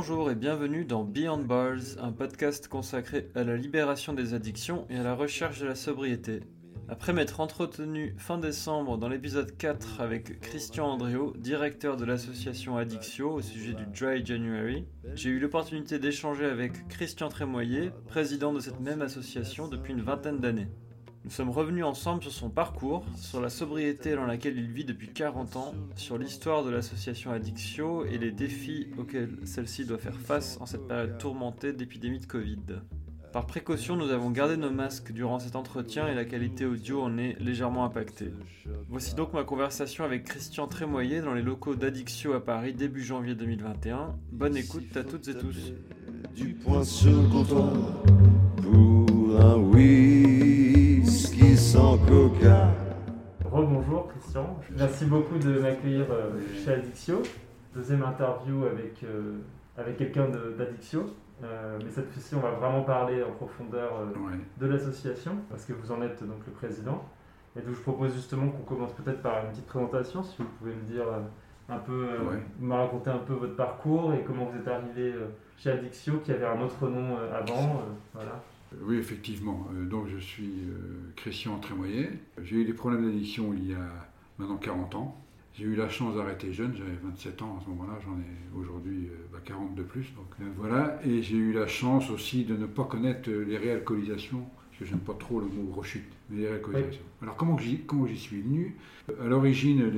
Bonjour et bienvenue dans Beyond Bars, un podcast consacré à la libération des addictions et à la recherche de la sobriété. Après m'être entretenu fin décembre dans l'épisode 4 avec Christian Andréo, directeur de l'association Addictio au sujet du Dry January, j'ai eu l'opportunité d'échanger avec Christian Trémoyer, président de cette même association depuis une vingtaine d'années. Nous sommes revenus ensemble sur son parcours, sur la sobriété dans laquelle il vit depuis 40 ans, sur l'histoire de l'association Addictio et les défis auxquels celle-ci doit faire face en cette période tourmentée d'épidémie de Covid. Par précaution, nous avons gardé nos masques durant cet entretien et la qualité audio en est légèrement impactée. Voici donc ma conversation avec Christian Trémoyer dans les locaux d'Addictio à Paris début janvier 2021. Bonne écoute à toutes et tous. Du point sur le pour un whisky sans coca. Rebonjour Christian, merci beaucoup de m'accueillir euh, chez Addictio. Deuxième interview avec, euh, avec quelqu'un d'Addictio. Euh, mais cette fois-ci, on va vraiment parler en profondeur euh, Ouais. de l'association, parce que vous en êtes donc le président. Et donc je propose justement qu'on commence peut-être par une petite présentation, si vous pouvez me dire un peu, euh, Ouais. me raconter un peu votre parcours et comment vous êtes arrivé euh, chez Addictio, qui avait un autre nom euh, avant. euh, voilà. Oui, effectivement. Euh, donc, je suis euh, Christian Trémoyer. J'ai eu des problèmes d'addiction il y a maintenant 40 ans. J'ai eu la chance d'arrêter jeune, j'avais 27 ans à ce moment-là, j'en ai aujourd'hui euh, bah, 40 de plus. Donc voilà, et j'ai eu la chance aussi de ne pas connaître les réalcoolisations, parce que j'aime pas trop le mot rechute, mais les réalcoolisations. Alors comment j'y, comment j'y suis venu? À l'origine,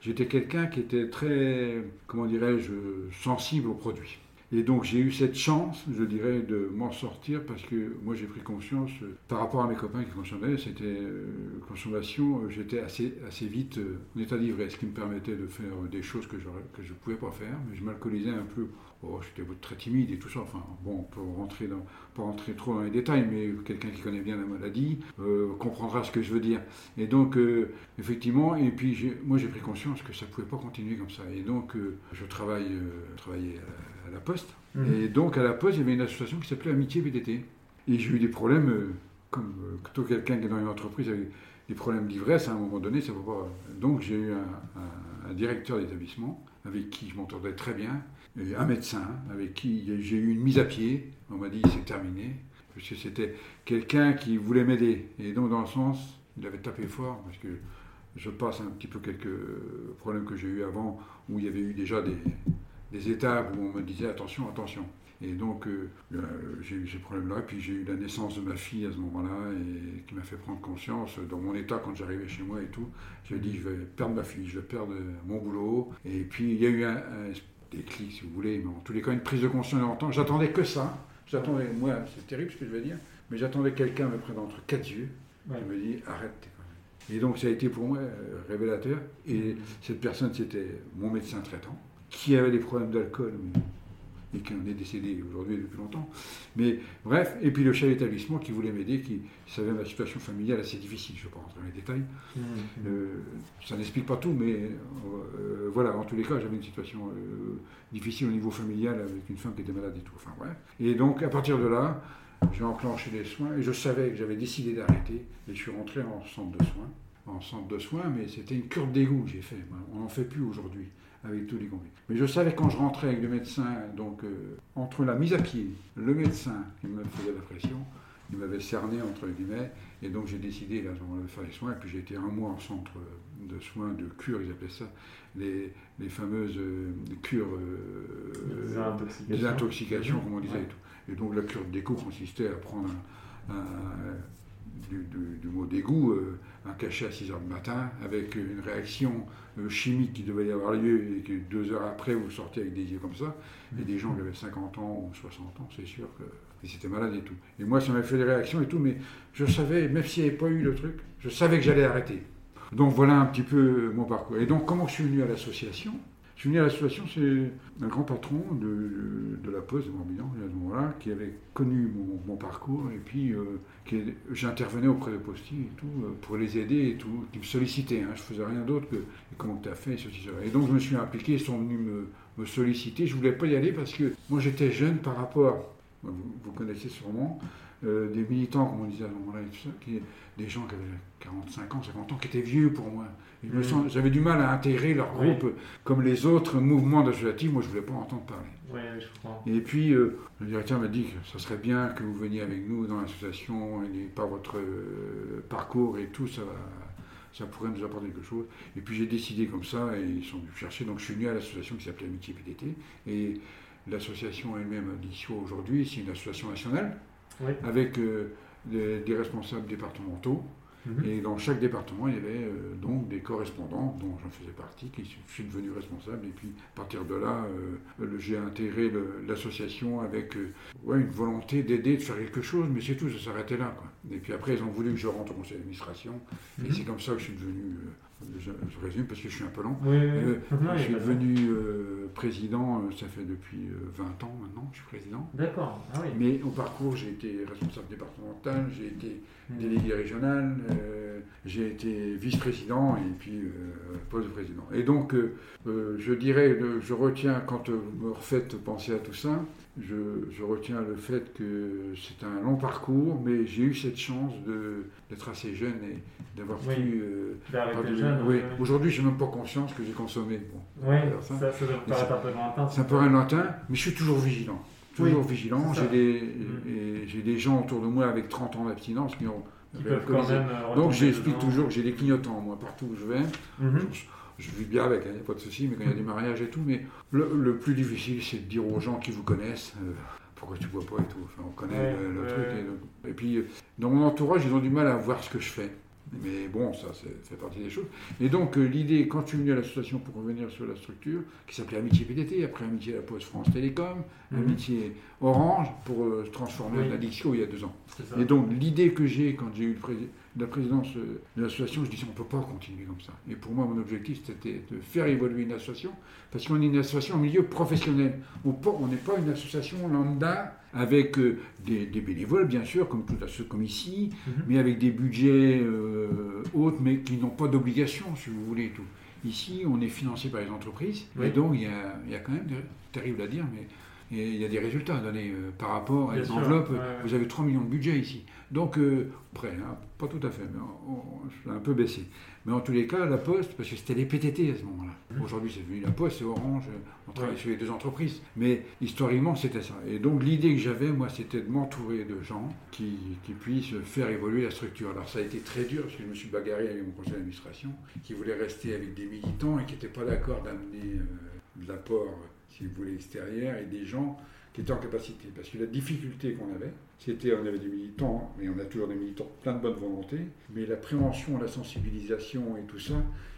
j'étais quelqu'un qui était très, comment dirais-je, sensible aux produits. Et donc j'ai eu cette chance, je dirais, de m'en sortir parce que moi j'ai pris conscience, euh, par rapport à mes copains qui consommaient, c'était euh, consommation, euh, j'étais assez, assez vite euh, en état d'ivresse, ce qui me permettait de faire des choses que, que je ne pouvais pas faire, mais je m'alcoolisais un peu. Oh, j'étais très timide et tout ça. Enfin, bon, on peut rentrer dans, pas rentrer trop dans les détails, mais quelqu'un qui connaît bien la maladie comprendra ce que je veux dire. Et donc, effectivement, et puis moi j'ai pris conscience que ça ne pouvait pas continuer comme ça. Et donc, je travaille, travaillais à la Poste. Et donc, à la Poste, il y avait une association qui s'appelait Amitié VTT. Et j'ai eu des problèmes, euh, comme euh, tout quelqu'un qui est dans une entreprise avec des problèmes d'ivresse, à un moment donné, ça ne pas. Donc, j'ai eu un, un- un directeur d'établissement avec qui je m'entendais très bien, et un médecin avec qui j'ai eu une mise à pied. On m'a dit c'est terminé, parce que c'était quelqu'un qui voulait m'aider. Et donc, dans le sens, il avait tapé fort, parce que je passe un petit peu quelques problèmes que j'ai eu avant, où il y avait eu déjà des, des étapes où on me disait attention, attention. Et donc, euh, euh, j'ai eu ces problèmes-là. Puis j'ai eu la naissance de ma fille à ce moment-là, et qui m'a fait prendre conscience dans mon état quand j'arrivais chez moi et tout. J'ai dit, je vais perdre ma fille, je vais perdre mon boulot. Et puis, il y a eu un, un déclic, si vous voulez, mais en tous les cas, une prise de conscience en temps. J'attendais que ça. J'attendais, moi, c'est terrible ce que je vais dire, mais j'attendais que quelqu'un me prenne entre quatre yeux Ouais. et me dit, arrête. Et donc, ça a été pour moi euh, révélateur. Et cette personne, c'était mon médecin traitant, qui avait des problèmes d'alcool, mais- et qui en est décédé aujourd'hui depuis longtemps. Mais bref, et puis le chef d'établissement qui voulait m'aider, qui savait ma situation familiale assez difficile, je ne vais pas rentrer dans les détails. Euh, ça n'explique pas tout, mais euh, voilà, en tous les cas, j'avais une situation euh, difficile au niveau familial avec une femme qui était malade et tout. Enfin, bref. Et donc, à partir de là, j'ai enclenché les soins et je savais que j'avais décidé d'arrêter et je suis rentré en centre de soins. En centre de soins, mais c'était une cure d'égout que j'ai fait. On n'en fait plus aujourd'hui avec tous les combis. Mais je savais quand je rentrais avec le médecin, donc euh, entre la mise à pied, le médecin qui me faisait la pression, il m'avait cerné entre guillemets, et donc j'ai décidé là, moment-là, de faire les soins, et puis j'ai été un mois en centre de soins, de cure, ils appelaient ça, les, les fameuses euh, cures euh, Désintoxication. désintoxication, comme on disait. Ouais. et tout. Et donc la cure de dégoût consistait à prendre un, un- du, du- du mot dégoût, euh, un cachet à 6 heures du matin, avec une réaction euh, chimique qui devait y avoir lieu, et que deux heures après, vous sortez avec des yeux comme ça, et des gens qui avaient 50 ans ou 60 ans, c'est sûr que ils étaient malades et tout. Et moi, ça m'a fait des réactions et tout, mais je savais, même s'il n'y avait pas eu le truc, je savais que j'allais arrêter. Donc voilà un petit peu mon parcours. Et donc, comment je suis venu à l'association? Je suis venu à l'association, c'est un grand patron de, de, la Poste de Morbihan, à ce moment-là, qui avait connu mon, parcours, et puis euh, j'intervenais auprès de Posti et tout, euh, pour les aider et tout, qui me sollicitaient. Hein, je faisais rien d'autre que comment tu as fait, ceci, cela. Et donc je me suis impliqué, ils sont venus me, me solliciter. Je voulais pas y aller parce que moi j'étais jeune par rapport, vous, connaissez sûrement, euh, des militants, comme on disait à ce moment-là, des gens qui avaient 45 ans, 50 ans, qui étaient vieux pour moi. J'avais du mal à intégrer leur Oui. groupe comme les autres mouvements associatifs. Moi, je ne voulais pas en entendre parler. Oui, je comprends. Et puis, euh, le directeur m'a dit que ça serait bien que vous veniez avec nous dans l'association, et par votre euh, parcours et tout, ça, va, ça pourrait nous apporter quelque chose. Et puis j'ai décidé comme ça, et ils sont venus chercher. Donc je suis venu à l'association qui s'appelait Amitié PDT. Et l'association elle-même, Addition aujourd'hui, c'est une association nationale, Oui. avec euh, des, des responsables départementaux. Mhm. Et dans chaque département, il y avait euh, donc des correspondants, dont j'en faisais partie, qui je suis devenu responsable. Et puis, à partir de là, euh, j'ai intégré l'association avec euh, ouais, une volonté d'aider, de faire quelque chose, mais c'est tout, ça s'arrêtait là. Quoi. Et puis après, ils ont voulu que je rentre au conseil d'administration. Et Mhm. c'est comme ça que je suis devenu, je, je résume parce que je suis un peu lent. Oui, Euh, oui. Je suis devenu euh, président, euh, ça fait depuis euh, 20 ans maintenant, je suis président. D'accord, ah oui. Mais au parcours, j'ai été responsable départemental, j'ai été Mhm. délégué régional, euh, j'ai été vice-président et puis poste de président. Et donc, je dirais, je retiens, quand vous me refaites penser à tout ça, je, je retiens le fait que c'est un long parcours, mais j'ai eu cette chance d'être assez jeune et d'avoir Oui. pu... euh, oui. Aujourd'hui, je n'ai même pas conscience que j'ai consommé. Bon, Oui, ça, ça, ça doit paraître un peu lointain. ça paraît lointain, mais je suis toujours vigilant. Toujours vigilant. c'est. J'ai des, Mm. j'ai des gens autour de moi avec 30 ans d'abstinence qui ont Qui peuvent quand même. euh, Donc j'explique toujours que j'ai des clignotants, moi, partout où je vais. Mhm. Je, je vis bien avec, il n'y a pas de souci, mais quand il y a des mariages et tout. Mais le, le plus difficile, c'est de dire aux gens qui vous connaissent euh, pourquoi tu bois pas et tout. Enfin, on connaît Ouais, le, le ouais, truc. Et, puis, euh, dans mon entourage, ils ont du mal à voir ce que je fais. Mais bon, ça, c'est- ça fait partie des choses. Et donc, euh, l'idée, quand je suis venu à l'association pour revenir sur la structure, qui s'appelait Amitié PDT, après Amitié La Poste France Télécom, Mhm. Amitié Orange, pour euh, se transformer Oui. en Addiction il y a deux ans. Et donc, l'idée que j'ai quand j'ai eu le la présidence euh, de l'association, je disais on ne peut pas continuer comme ça. Et pour moi, mon objectif, c'était de faire évoluer une association, parce qu'on est une association au milieu professionnel. On n'est pas une association lambda avec euh, des, des bénévoles, bien sûr, comme tout à ceux comme ici, Mhm. mais avec des budgets euh, hauts, mais qui n'ont pas d'obligation, si vous voulez. et Tout. Ici, on est financé par les entreprises, Oui. et donc il y a, y a quand même, des- terrible à dire, mais il y a des résultats à donner euh, par rapport à Bien une sûr, enveloppe. ouais, ouais. Vous avez 3 millions de budget ici. Donc, euh, près, hein, pas tout à fait, mais on, on- un peu baissé. Mais en tous les cas, la Poste, parce que c'était les PTT à ce moment-là. Mhm. Aujourd'hui, c'est devenu la Poste, c'est Orange, on travaille Ouais. sur les deux entreprises. Mais historiquement, c'était ça. Et donc, l'idée que j'avais, moi, c'était de m'entourer de gens qui, qui puissent faire évoluer la structure. Alors, ça a été très dur, parce que je me suis bagarré avec mon conseil d'administration, qui voulait rester avec des militants et qui n'étaient pas d'accord d'amener euh, de l'apport, si vous voulez, extérieur, et des gens qui étaient en capacité. Parce que la difficulté qu'on avait, c'était on avait des militants, et on a toujours des militants plein de bonne volonté, mais la prévention, la sensibilisation et tout ça,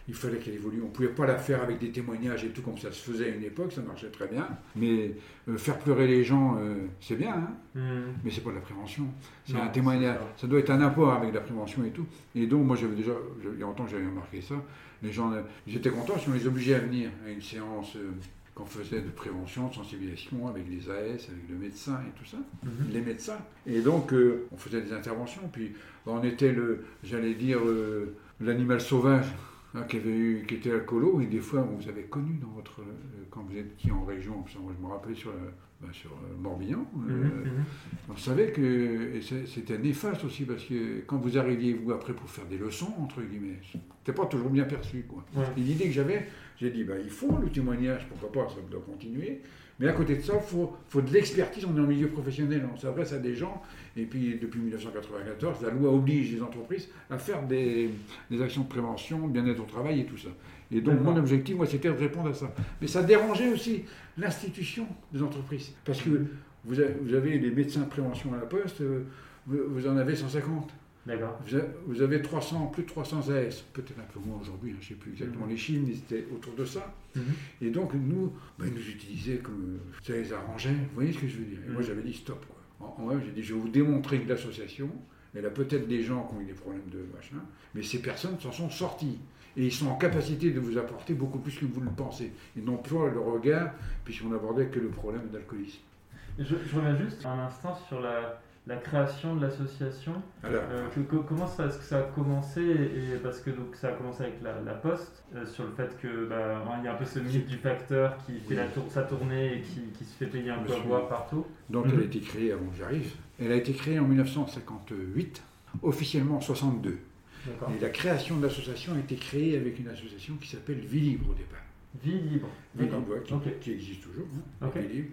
il fallait qu'elle évolue. On ne pouvait pas la faire avec des témoignages et tout comme ça se faisait à une époque, ça marchait très bien. Mais euh, faire pleurer les gens, euh, c'est bien, hein Mhm. mais c'est pas de la prévention. C'est un témoignage. Ça doit être un apport avec la prévention et tout. Et donc, moi, j'avais déjà, il y a longtemps que j'avais remarqué ça. Les gens, euh, j'étais content si on les obligeait à venir à une séance euh, qu'on faisait de prévention, de sensibilisation avec les AS, avec le médecin et tout ça, Mhm. les médecins. Et donc, euh, on faisait des interventions. Puis, on était le, j'allais dire, euh, l'animal sauvage. Hein, qui, avait eu, qui était alcoolo, et des fois, on vous avez connu dans votre, euh, quand vous étiez en région, parce que moi, je me rappelle sur, le- bah, sur euh, Morbihan, euh, Mhm, mhm. on savait que c'était néfaste aussi parce que quand vous arriviez vous après pour faire des leçons entre guillemets, c'était pas toujours bien perçu quoi. Ouais. Et l'idée que j'avais, j'ai dit bah il faut le témoignage, pourquoi pas, ça doit continuer. Mais à côté de ça, il faut, faut de l'expertise, on est en milieu professionnel, on s'adresse à des gens, et puis depuis 1994, la loi oblige les entreprises à faire des, des actions de prévention, bien-être au travail et tout ça. Et donc mon objectif, moi, c'était de répondre à ça. Mais ça dérangeait aussi l'institution des entreprises. Parce que vous avez, vous avez les médecins de prévention à la poste, euh, vous en avez 150. D'accord. Vous avez, vous avez 300, plus de 300 AS, peut-être un peu moins aujourd'hui, hein, je ne sais plus exactement Mhm. les chiffres, mais c'était autour de ça. Mhm. Et donc, nous, ben, ils nous utilisaient comme euh, ça les arrangeait. Vous voyez ce que je veux dire Et moi, Mhm. j'avais dit stop. Quoi. En, en j'ai dit je vais vous démontrer que l'association, elle a peut-être des gens qui ont eu des problèmes de machin, mais ces personnes s'en sont sorties. Et ils sont en capacité de vous apporter beaucoup plus que vous le pensez. Et non plus le regard, puisqu'on n'abordait que le problème d'alcoolisme. Je, je reviens juste un instant sur la, la création de l'association. Euh, comment ça, est-ce que ça a commencé et, Parce que donc, ça a commencé avec la, Poste, euh, sur le fait que bah, il y a un peu ce mythe du facteur qui fait la tour, sa tournée et qui, se fait payer un peu à boire partout. Donc elle a mhm. été créée avant que j'arrive. Elle a été créée en 1958, officiellement en 62. Et la création de l'association a été créée avec une association qui s'appelle Vie Libre au départ. Vie libre. Vie libre, qui, existe toujours, hein, Vie libre,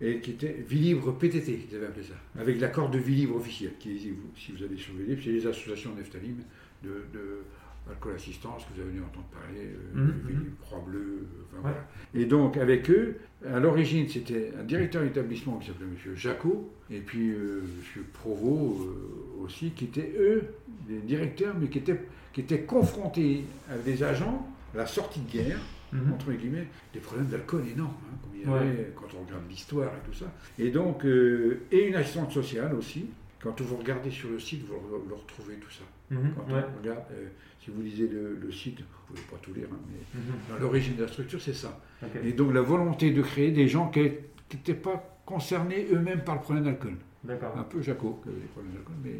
et qui était Vie libre PTT, ils avaient appelé ça, avec l'accord de Vie libre officiel, qui si vous allez sur Vie libre, c'est les associations Neftalim de, de Alcool Assistance, que vous avez dû entendre parler, euh, mhm, Vie mhm. libre, Croix Bleue, enfin, voilà. Et donc, avec eux, à l'origine, c'était un directeur d'établissement qui s'appelait M. Jacot, et puis euh, M. Provost euh, aussi, qui étaient, eux, des directeurs, mais qui étaient, qui étaient confrontés à des agents à la sortie de guerre, Mhm. entre guillemets, des problèmes d'alcool énormes, hein, comme il y avait quand on regarde l'histoire et tout ça. Et donc, euh, et une assistante sociale aussi. Quand vous regardez sur le site, vous le, retrouvez tout ça. Mhm. Quand on regarde, euh, si vous lisez le, site, vous ne pouvez pas tout lire, hein, mais mhm. dans l'origine de la structure, c'est ça. Et donc la volonté de créer des gens qui n'étaient pas concernés eux-mêmes par le problème d'alcool. Un peu Jaco, qui avait des problèmes d'alcool. Mais,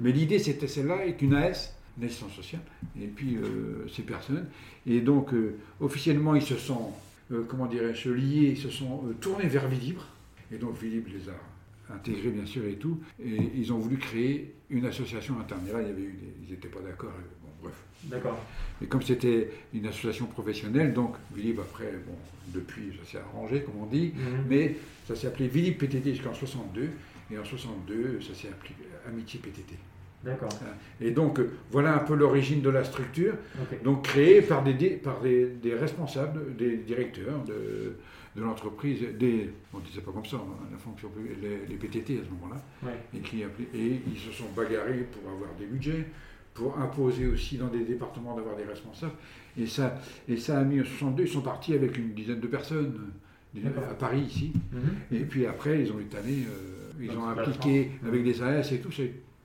mais l'idée, c'était celle-là, et qu'une AS l'assistance sociale, et puis euh, ces personnes. Et donc, euh, officiellement, ils se sont, euh, comment dirais-je, liés, ils se sont tournés vers Vilibre, et donc Vilibre les a intégrés, bien sûr, et tout, et ils ont voulu créer une association interne. Et là, il y avait eu ils n'étaient pas d'accord, bon, bref. D'accord. Et comme c'était une association professionnelle, donc Vilibre, après, bon, depuis, ça s'est arrangé, comme on dit, mhm. mais ça s'est appelé Vilibre PTT jusqu'en 62, et en 62, ça s'est appelé Amitié PTT. D'accord. Et donc, euh, voilà un peu l'origine de la structure, donc créée par des, par des, responsables, des directeurs de, de l'entreprise, des, on ne disait pas comme ça, hein, la fonction les, les, PTT à ce moment-là, et, qui, et ils se sont bagarrés pour avoir des budgets, pour imposer aussi dans des départements d'avoir des responsables. Et ça, et ça a mis en 62, ils sont partis avec une dizaine de personnes à Paris ici. Mhm. Et puis après, ils ont étalé, euh, ils ont appliqué avec des AS et tout.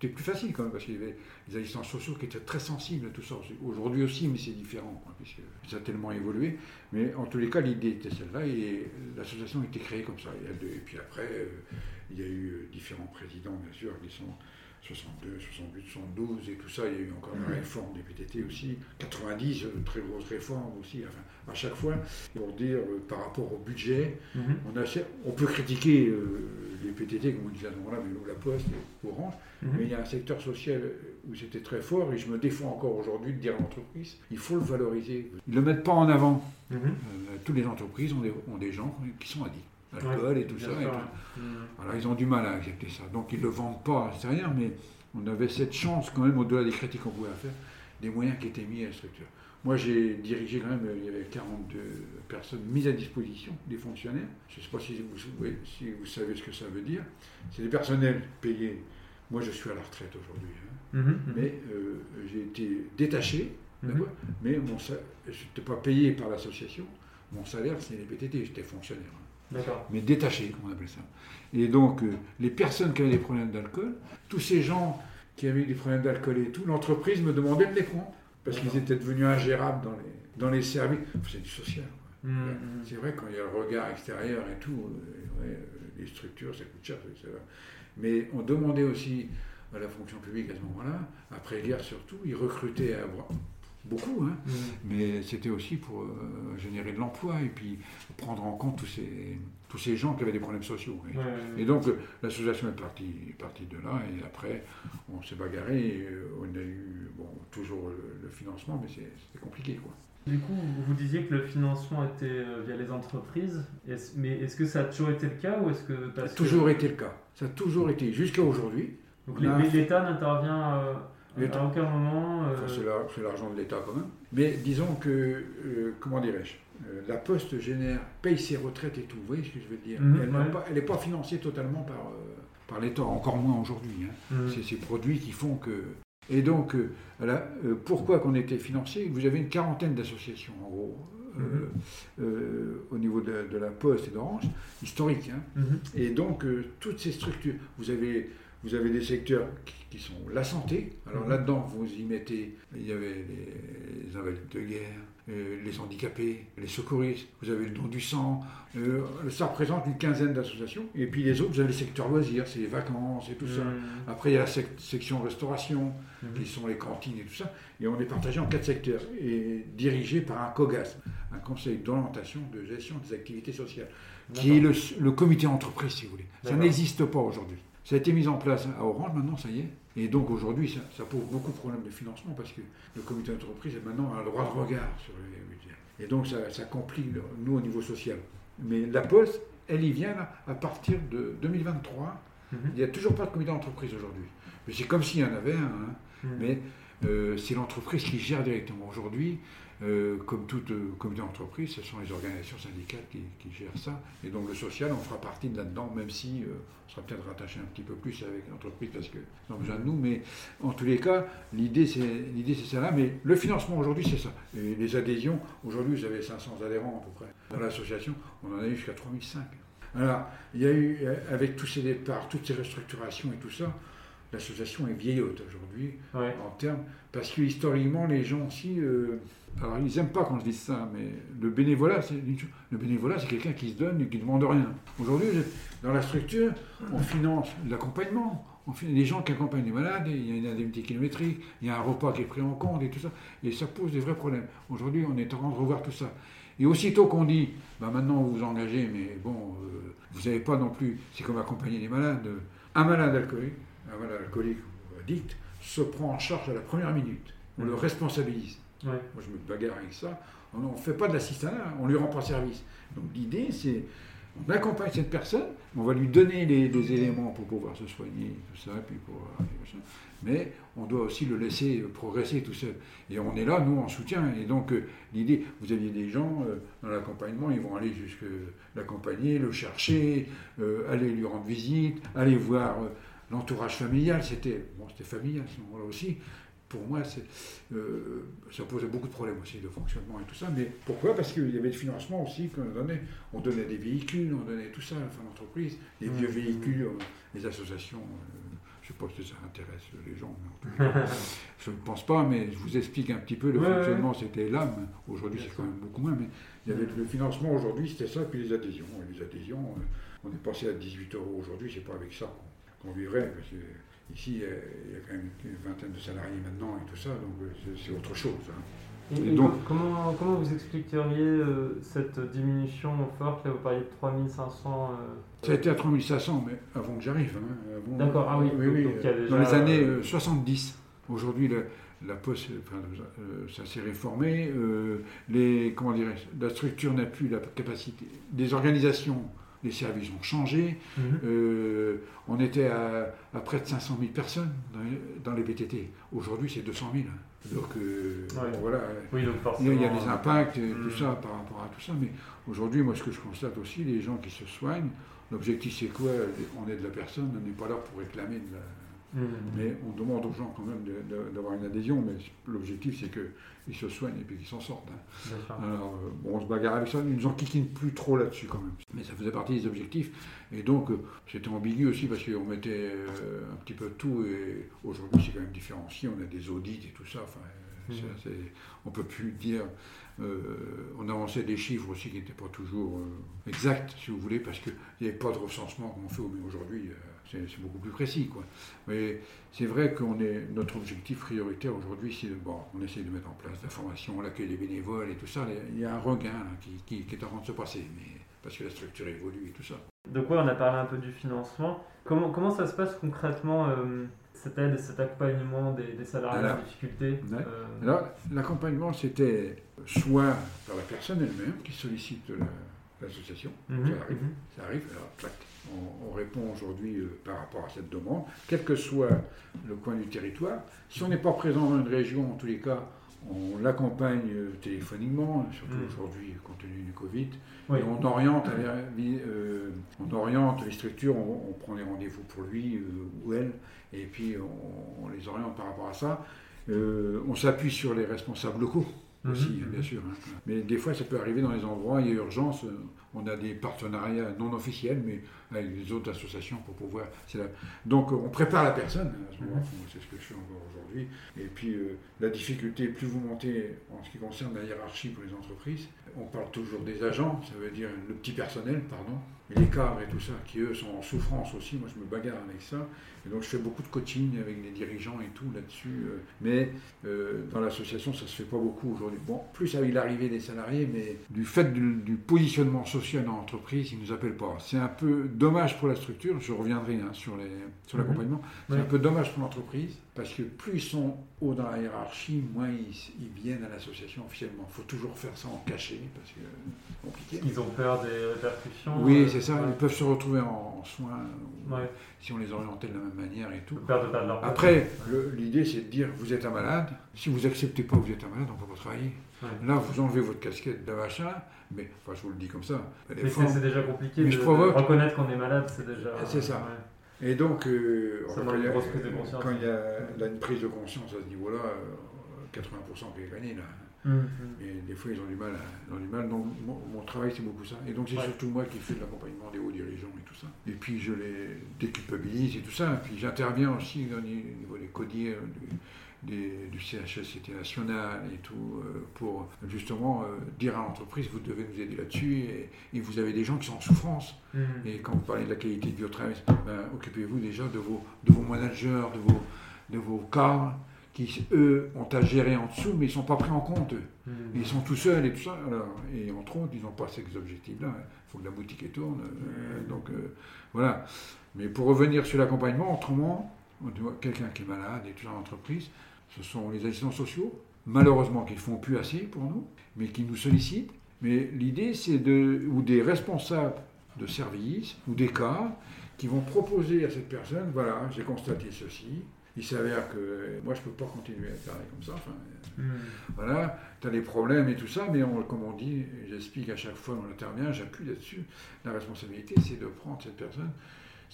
C'était plus facile quand même, parce qu'il y avait des assistants sociaux qui étaient très sensibles à tout ça. Aujourd'hui aussi, mais c'est différent, puisque ça a tellement évolué. Mais en tous les cas, l'idée était celle-là, et l'association a été créée comme ça. Et puis après, euh, il y a eu différents présidents, bien sûr, qui sont 62, 68, 72 et tout ça. Il y a eu encore la réforme des PTT aussi. 90, euh, très grosse réforme aussi. Enfin, à chaque fois, pour dire par rapport au budget, mhm. on, a, on peut critiquer les PTT, comme on disait à ce moment-là, mais la Poste Orange. Mhm. Mais il y a un secteur social où c'était très fort, et je me défends encore aujourd'hui de dire à l'entreprise, il faut le valoriser. Ils ne le mettent pas en avant. Euh, toutes les entreprises ont des, ont des, gens qui sont addicts. L'alcool et tout ça. Et mhm. ils ont du mal à accepter ça. Donc ils ne le vendent pas à l'extérieur, mais on avait cette chance quand même, au-delà des critiques qu'on pouvait faire, des moyens qui étaient mis à la structure. Moi, j'ai dirigé quand même, il y avait 42 personnes mises à disposition, des fonctionnaires. Je ne sais pas si vous, si vous, savez ce que ça veut dire. C'est des personnels payés. Moi, je suis à la retraite aujourd'hui. Hein. Mhm, mhm. Mais euh, j'ai été détaché, mhm. mais mon, je n'étais pas payé par l'association. Mon salaire, c'est les PTT, j'étais fonctionnaire. Mais détaché, comme on appelle ça. Et donc, euh, les personnes qui avaient des problèmes d'alcool, tous ces gens qui avaient des problèmes d'alcool et tout, l'entreprise me demandait de les prendre parce qu'ils étaient devenus ingérables dans les, dans les services. C'est du social. Mmh, mmh. C'est vrai, quand il y a le regard extérieur et tout, euh, les structures, ça coûte cher, Mais on demandait aussi à la fonction publique à ce moment-là, après-guerre surtout, ils recrutaient à beaucoup, hein, mmh. mais c'était aussi pour euh, générer de l'emploi et puis prendre en compte tous ces, tous ces gens qui avaient des problèmes sociaux. Et, donc l'association est partie, partie de là et après on s'est bagarré, et, euh, on a eu bon, toujours le, financement, mais c'était compliqué. Quoi. Du coup, vous disiez que le financement était euh, via les entreprises, mais est-ce que ça a toujours été le cas ou est-ce que... Ça a toujours été le cas, ça a toujours été, jusqu'à aujourd'hui. Donc l'État n'intervient à aucun moment. Euh, c'est l'argent de l'État quand même. Mais disons que, euh, comment dirais-je, euh, la Poste génère, paye ses retraites et tout, vous voyez ce que je veux dire mhm, Elle n'est pas, financée totalement par, par l'État, encore moins aujourd'hui. Hein. Mhm. C'est ces produits qui font que. Et donc, pourquoi qu'on était financé? Vous avez une quarantaine d'associations, en gros. Mhm. au niveau de, la Poste et d'Orange, historique. Hein. Et donc, toutes ces structures, vous avez vous avez des secteurs qui, sont la santé. Alors mhm. là-dedans, vous y mettez, il y avait les, invalides de guerre, euh, les handicapés, les secouristes, vous avez le don du sang. euh, ça représente une quinzaine d'associations. Et puis les autres, vous avez les secteurs loisirs, c'est les vacances et tout ça. Mhm. Après, il y a la sec- section restauration, Mhm. qui sont les cantines et tout ça. Et on est partagé en quatre secteurs et dirigé par un COGAS, un conseil d'orientation de gestion des activités sociales, qui est le, le comité entreprise, si vous voulez. Ça n'existe pas aujourd'hui. Ça a été mis en place à Orange, maintenant, ça y est. Et donc aujourd'hui, ça, ça pose beaucoup de problèmes de financement parce que le comité d'entreprise est maintenant un droit de regard sur les budgets. Et donc ça, ça complique le- nous au niveau social. Mais la Poste, elle y vient là, à partir de 2023. Mhm. Il n'y a toujours pas de comité d'entreprise aujourd'hui. Mais c'est comme s'il y en avait un. hein. Mhm. Mais euh, c'est l'entreprise qui gère directement. Aujourd'hui, euh, comme toute euh, comité d'entreprise, ce sont les organisations syndicales qui, gèrent ça. Et donc le social, on fera partie de là-dedans, même si euh, on sera peut-être rattaché un petit peu plus avec l'entreprise parce qu'ils ont besoin de nous. Mais en tous les cas, l'idée c'est l'idée c'est ça là. Mais le financement aujourd'hui, c'est ça. Les adhésions, aujourd'hui, vous avez 500 adhérents à peu près. Dans l'association, on en a eu jusqu'à 3005. Alors, il y a eu, euh, avec tous ces départs, toutes ces restructurations et tout ça, l'association est vieillotte aujourd'hui Ouais. en termes, parce que historiquement, les gens aussi, euh, alors ils n'aiment pas quand je dis ça, mais le bénévolat, c'est le bénévolat, c'est quelqu'un qui se donne et qui ne demande rien. Aujourd'hui, dans la structure, on finance l'accompagnement, les gens qui accompagnent les malades, il y a une indemnité kilométrique, il y a un repas qui est pris en compte et tout ça, et ça pose des vrais problèmes. Aujourd'hui, on est en train de revoir tout ça. Et aussitôt qu'on dit, bah maintenant vous vous engagez, mais bon, euh, vous n'avez pas non plus, c'est comme accompagner les malades. Un malade alcoolique, un alcoolique ou addict, se prend en charge à la première minute. On le responsabilise. Ouais. Moi, je me bagarre avec ça. On ne fait pas de l'assistanat, on ne lui rend pas service. Donc l'idée, c'est on accompagne cette personne, on va lui donner les, les éléments pour pouvoir se soigner, tout ça, puis pour, euh, mais on doit aussi le laisser progresser tout seul. Et on est là, nous, en soutien. Et donc euh, l'idée, vous aviez des gens euh, dans l'accompagnement, ils vont aller jusque l'accompagner, le chercher, euh, aller lui rendre visite, aller voir euh, l'entourage familial. C'était bon, familial à ce moment-là aussi pour moi, euh, ça posait beaucoup de problèmes aussi de fonctionnement et tout ça. Mais pourquoi? Parce qu'il y avait le financement aussi qu'on donnait. On donnait des véhicules, on donnait tout ça à la fin d'entreprise, les vieux véhicules, euh, les associations. euh, je ne sais pas si ça intéresse les gens, mais en tout cas, je ne pense pas, mais je vous explique un petit peu le Ouais, fonctionnement. C'était l'âme. Aujourd'hui, c'est quand même beaucoup moins. Mais il y avait le financement aujourd'hui, c'était ça, puis les adhésions. Et les adhésions, on est passé à 18 euros aujourd'hui, c'est pas avec ça qu'on qu'on vivrait. Parce que ici, il y a quand même une vingtaine de salariés maintenant et tout ça, donc euh, c'est- autre chose. hein. Et, Et et donc- co- comment, comment vous expliqueriez euh, cette diminution forte Là, vous parliez de 3500. euh, Ça a été à 3500, mais avant que j'arrive. hein, D'accord, ah oui, oui, donc- oui, donc il y a euh, déjà, Dans les années euh, euh, 70. Aujourd'hui, la, la Poste, enfin, euh, ça s'est réformé. euh, les, comment la structure n'a plus la capacité. Les organisations, les services ont changé. mhm. Euh, on était à, à près de 500 000 personnes dans les, dans les BTT. Aujourd'hui, c'est 200 000. Donc, euh, Ouais. bon, voilà. Oui, donc Il y forcément. a- il y a des impacts, euh, Mm. tout ça, par rapport à tout ça. Mais aujourd'hui, moi, ce que je constate aussi, les gens qui se soignent, l'objectif, c'est quoi? On est de la personne, on n'est pas là pour réclamer de la... Mhm. Mais on demande aux gens quand même d'avoir une adhésion, mais l'objectif, c'est qu'ils se soignent et puis qu'ils s'en sortent. hein. Alors, euh, bon, on se bagarre avec ça, ils nous enquiquinent plus trop là-dessus quand même. Mais ça faisait partie des objectifs. Et donc, euh, c'était ambigu aussi parce qu'on mettait euh, un petit peu tout. Et aujourd'hui, c'est quand même différencié. On a des audits et tout ça. Enfin, c'est- c'est- on ne peut plus dire. euh, on avançait des chiffres aussi qui n'étaient pas toujours euh, exacts, si vous voulez, parce qu'il n'y avait pas de recensement comme on fait aujourd'hui. euh, c'est beaucoup plus précis. Quoi. Mais c'est vrai qu'on est notre objectif prioritaire aujourd'hui, c'est de- bon, on essaie de mettre en place la formation, l'accueil des bénévoles et tout ça. Il y a un regain là, qui, qui- qui est en train de se passer, mais parce que la structure évolue et tout ça. Donc ouais, on a parlé un peu du financement. Comment, comment ça se passe concrètement, euh, cette aide, cet accompagnement des, des salariés en difficulté ouais. euh, Alors, l'accompagnement, c'était soit par la personne elle-même qui sollicite la- l'association, mhm, ça arrive. mhm. ça arrive, alors on, on répond aujourd'hui euh, par rapport à cette demande, quel que soit le coin du territoire. Si on n'est pas présent dans une région, en tous les cas, on l'accompagne euh, téléphoniquement, surtout Mm. aujourd'hui compte tenu du Covid. Oui. Et on oriente, euh, on oriente les structures, on, on prend des rendez-vous pour lui euh, ou elle, et puis on, on les oriente par rapport à ça. Euh, on s'appuie sur les responsables locaux aussi, Mhm. bien sûr. hein. Mais des fois, ça peut arriver dans les endroits, il y a urgence. On a des partenariats non officiels, mais avec les autres associations pour pouvoir. La... Donc on prépare la personne, à ce moment Mhm. c'est ce que je fais encore aujourd'hui. Et puis euh, la difficulté, plus vous montez en ce qui concerne la hiérarchie pour les entreprises, on parle toujours des agents, ça veut dire le petit personnel, pardon, et les cadres et tout ça, qui eux sont en souffrance aussi. Moi je me bagarre avec ça. Et donc je fais beaucoup de coaching avec les dirigeants et tout là-dessus. euh, mais euh, dans l'association, ça se fait pas beaucoup aujourd'hui. Bon, plus avec l'arrivée des salariés, mais du fait du, du positionnement social dans l'entreprise, ils nous appellent pas. C'est un peu dommage pour la structure. Je reviendrai hein, sur les sur Mhm. l'accompagnement. C'est Ouais. un peu dommage pour l'entreprise parce que plus ils sont hauts dans la hiérarchie, moins ils, ils viennent à l'association officiellement. Il faut toujours faire ça en cachet parce que c'est compliqué. Ils ont peur des répercussions. Oui, euh, c'est ça. ouais. Ils peuvent se retrouver en, en soins ou- Ouais. si on les orientait de la même manière et tout. Peur de perdre leur place. Après, l'idée c'est de dire vous êtes un malade. Si vous acceptez pas que vous êtes un malade, on ne peut pas travailler. Là, vous enlevez votre casquette de machin, mais enfin, je vous le dis comme ça. Mais c'est déjà compliqué Mais de, je de provoque. reconnaître qu'on est malade, c'est déjà. C'est ça. ouais. Et donc, euh, Ça quand il y a- une prise de conscience. quand il y a là, une prise de conscience à ce niveau-là, euh, 80% qui est gagné là. Et des fois, ils ont du mal. ils ont du mal. Donc, mon, mon travail, c'est beaucoup ça. Et donc, c'est Ouais. surtout moi qui fais de l'accompagnement des hauts dirigeants et tout ça. Et puis, je les déculpabilise et tout ça. Et puis, j'interviens aussi au ni- au niveau des codiers euh, des- du CHSCT national et tout, euh, pour justement euh, dire à l'entreprise, vous devez nous aider là-dessus. Et, et vous avez des gens qui sont en souffrance. Mhm. Et quand vous parlez de la qualité de vie au travail, ben, occupez-vous déjà de vos, de vos managers, de vos, de vos cadres, qui, eux, ont à gérer en dessous, mais ils ne sont pas pris en compte. eux. Mhm. Ils sont tout seuls et tout ça. Alors, et entre autres, ils n'ont pas ces objectifs-là. Il faut que la boutique tourne. Mhm. donc, euh, voilà. Mais pour revenir sur l'accompagnement, autrement, on doit- quelqu'un qui est malade et tout ça en entreprise, ce sont les assistants sociaux, malheureusement, qui ne font plus assez pour nous, mais qui nous sollicitent. Mais l'idée, c'est de. ou des responsables de service, ou des cas, qui vont proposer à cette personne voilà, j'ai constaté ceci. Il s'avère que moi, je ne peux pas continuer à travailler comme ça. Enfin, Mhm. voilà, tu as des problèmes et tout ça, mais on, comme on dit, j'explique à chaque fois, on intervient, j'appuie là-dessus, la responsabilité, c'est de prendre cette personne.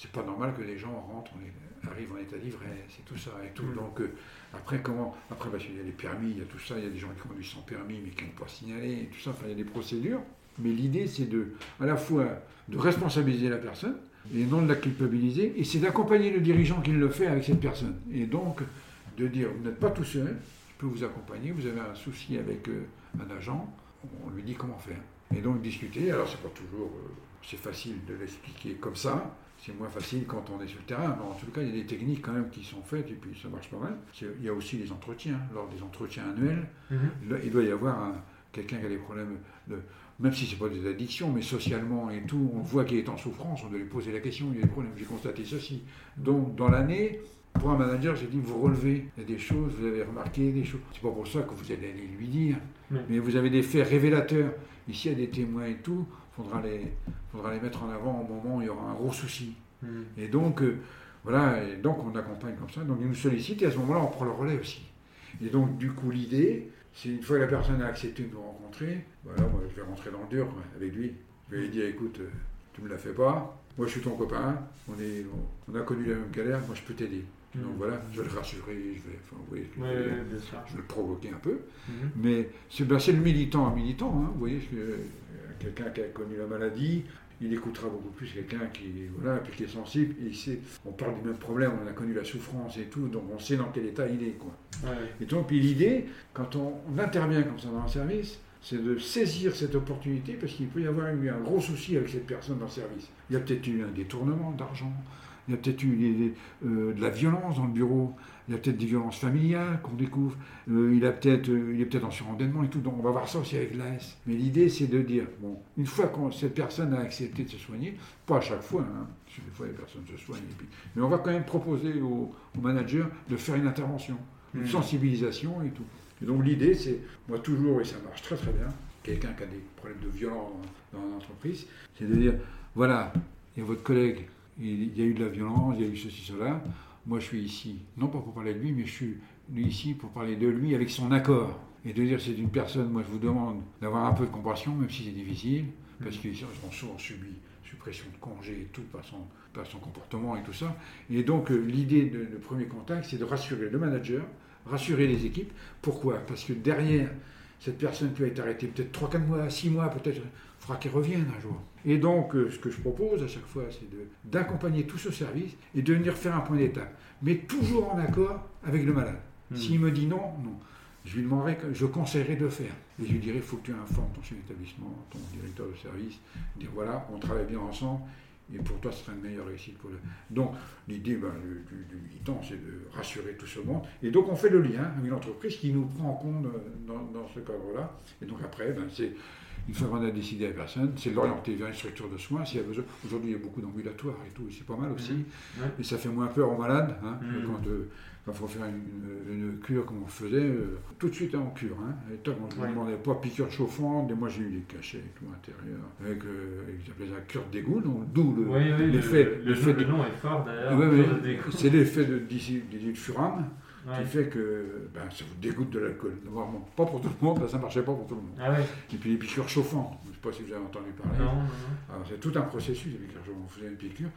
C'est pas normal que les gens rentrent, on arrivent en état d'ivresse et tout ça et tout. Mhm. Donc, euh, après, comment Après, parce qu'il y a les permis, il y a tout ça, il y a des gens qui conduisent sans permis, mais qui n'ont pas signalé et tout ça, enfin, il y a des procédures. Mais l'idée, c'est de, à la fois de responsabiliser la personne et non de la culpabiliser, et c'est d'accompagner le dirigeant qui le fait avec cette personne. Et donc, de dire, vous n'êtes pas tout seul, je peux vous accompagner, vous avez un souci avec euh, un agent, on lui dit comment faire. Et donc discuter, alors c'est pas toujours, euh, c'est facile de l'expliquer comme ça, c'est moins facile quand on est sur le terrain, mais en tout cas il y a des techniques quand même qui sont faites et puis ça marche pas mal. Il y a aussi les entretiens, lors des entretiens annuels, Mhm. Il doit y avoir un- quelqu'un qui a des problèmes, de, même si c'est pas des addictions, mais socialement et tout, on voit qu'il est en souffrance, on doit lui poser la question, il y a des problèmes, j'ai constaté ceci. Donc dans l'année, pour un manager, j'ai dit, vous relevez il y a des choses, vous avez remarqué des choses. C'est pas pour ça que vous allez aller lui dire, mais vous avez des faits révélateurs. Ici, il y a des témoins et tout, faudra les, faudra les mettre en avant au moment où il y aura un gros souci. Mhm. Et donc, euh, voilà, et donc on accompagne comme ça. Donc ils nous sollicitent et à ce moment-là, on prend le relais aussi. Et donc, du coup, l'idée, c'est une fois que la personne a accepté de nous rencontrer, voilà, moi je vais rentrer dans le dur avec lui. Je vais lui dire, écoute, euh, tu me la fais pas, moi je suis ton copain, on, est, on, a connu la même galère, moi je peux t'aider. Donc Mhm. voilà, je vais le rassurer, je vais, enfin, Oui, je oui. Je vais le provoquer un peu. Mhm. Mais c'est ben, le militant à militant, hein, vous voyez, euh, quelqu'un qui a connu la maladie, il écoutera beaucoup plus quelqu'un qui, voilà, qui est sensible, et il sait, on parle du même problème, on a connu la souffrance et tout, donc on sait dans quel état il est. Quoi. Ouais. Et donc, puis l'idée, quand on, on intervient comme ça dans un service, c'est de saisir cette opportunité, parce qu'il peut y avoir eu un gros souci avec cette personne dans le service. Il y a peut-être eu un détournement d'argent, il y a peut-être eu des- des, euh, de la violence dans le bureau, il y a peut-être des violences familiales qu'on découvre, euh, il, a peut-être, euh, il est peut-être en surendettement et tout, donc on va voir ça aussi avec l'AS. Mais l'idée, c'est de dire, bon, une fois que cette personne a accepté de se soigner, pas à chaque fois, hein, parce que des fois les personnes se soignent, et puis, mais on va quand même proposer au, au manager de faire une intervention, une Mhm. sensibilisation et tout. Et donc l'idée, c'est, moi toujours, et ça marche très très bien, quelqu'un qui a des problèmes de violence dans, dans l'entreprise, c'est de dire, voilà, il y a votre collègue, il y a eu de la violence, il y a eu ceci, cela, moi je suis ici, non pas pour parler de lui, mais je suis ici pour parler de lui avec son accord. Et de dire, c'est une personne, moi je vous demande d'avoir un peu de compassion, même si c'est difficile, parce qu'ils ont souvent subi suppression de congé et tout par son, par son comportement et tout ça. Et donc euh, l'idée de, de premier contact, c'est de rassurer le manager, rassurer les équipes. Pourquoi? Parce que derrière cette personne qui a été arrêtée peut-être 3-4 mois, 6 mois, peut-être, faudra qu'ils reviennent un jour. Et donc, euh, ce que je propose à chaque fois, c'est d'accompagner tout ce service et de venir faire un point d'étape, mais toujours en accord avec le malade. Hmm. S'il me dit non, non. Je lui demanderai, que- je conseillerais de faire. Et je lui dirai, il faut que tu informes ton chef d'établissement, ton directeur de service, dire voilà, on travaille bien ensemble, et pour toi, ce sera une meilleure réussite. Pour le... Donc, l'idée ben, du, du- du militant, c'est de rassurer tout ce monde. Et donc, on fait le lien avec l'entreprise qui nous prend en compte euh, dans, dans ce cadre-là. Et donc, après, ben, c'est. Une fois qu'on a décidé à la personne, c'est l'orienter vers une structure de soins. S'il y a besoin. Aujourd'hui, il y a beaucoup d'ambulatoires et tout, et c'est pas mal aussi. Ouais. Et ça fait moins peur aux malades. Hein, Mhm. Quand euh, il faut faire une, une cure comme on faisait, euh, tout de suite en cure. Hein. Et top, on ne Ouais. demandait pas piqûre chauffante, et moi j'ai eu des cachets et tout l'intérieur, avec, euh, avec ils appelaient ça cure d'égout, donc d'où le, Oui, oui, l'effet. le, le, le de- nom est fort d'ailleurs. Ouais, de. C'est l'effet de disulfuram Ouais. qui fait que ben, ça vous dégoûte de l'alcool. Vraiment, pas pour tout le monde, ça ne marchait pas pour tout le monde. Ah ouais, Et puis les piqûres chauffantes, je ne sais pas si vous avez entendu parler. non, non, non. Alors, c'est tout un processus avec la On faisait une piqûre,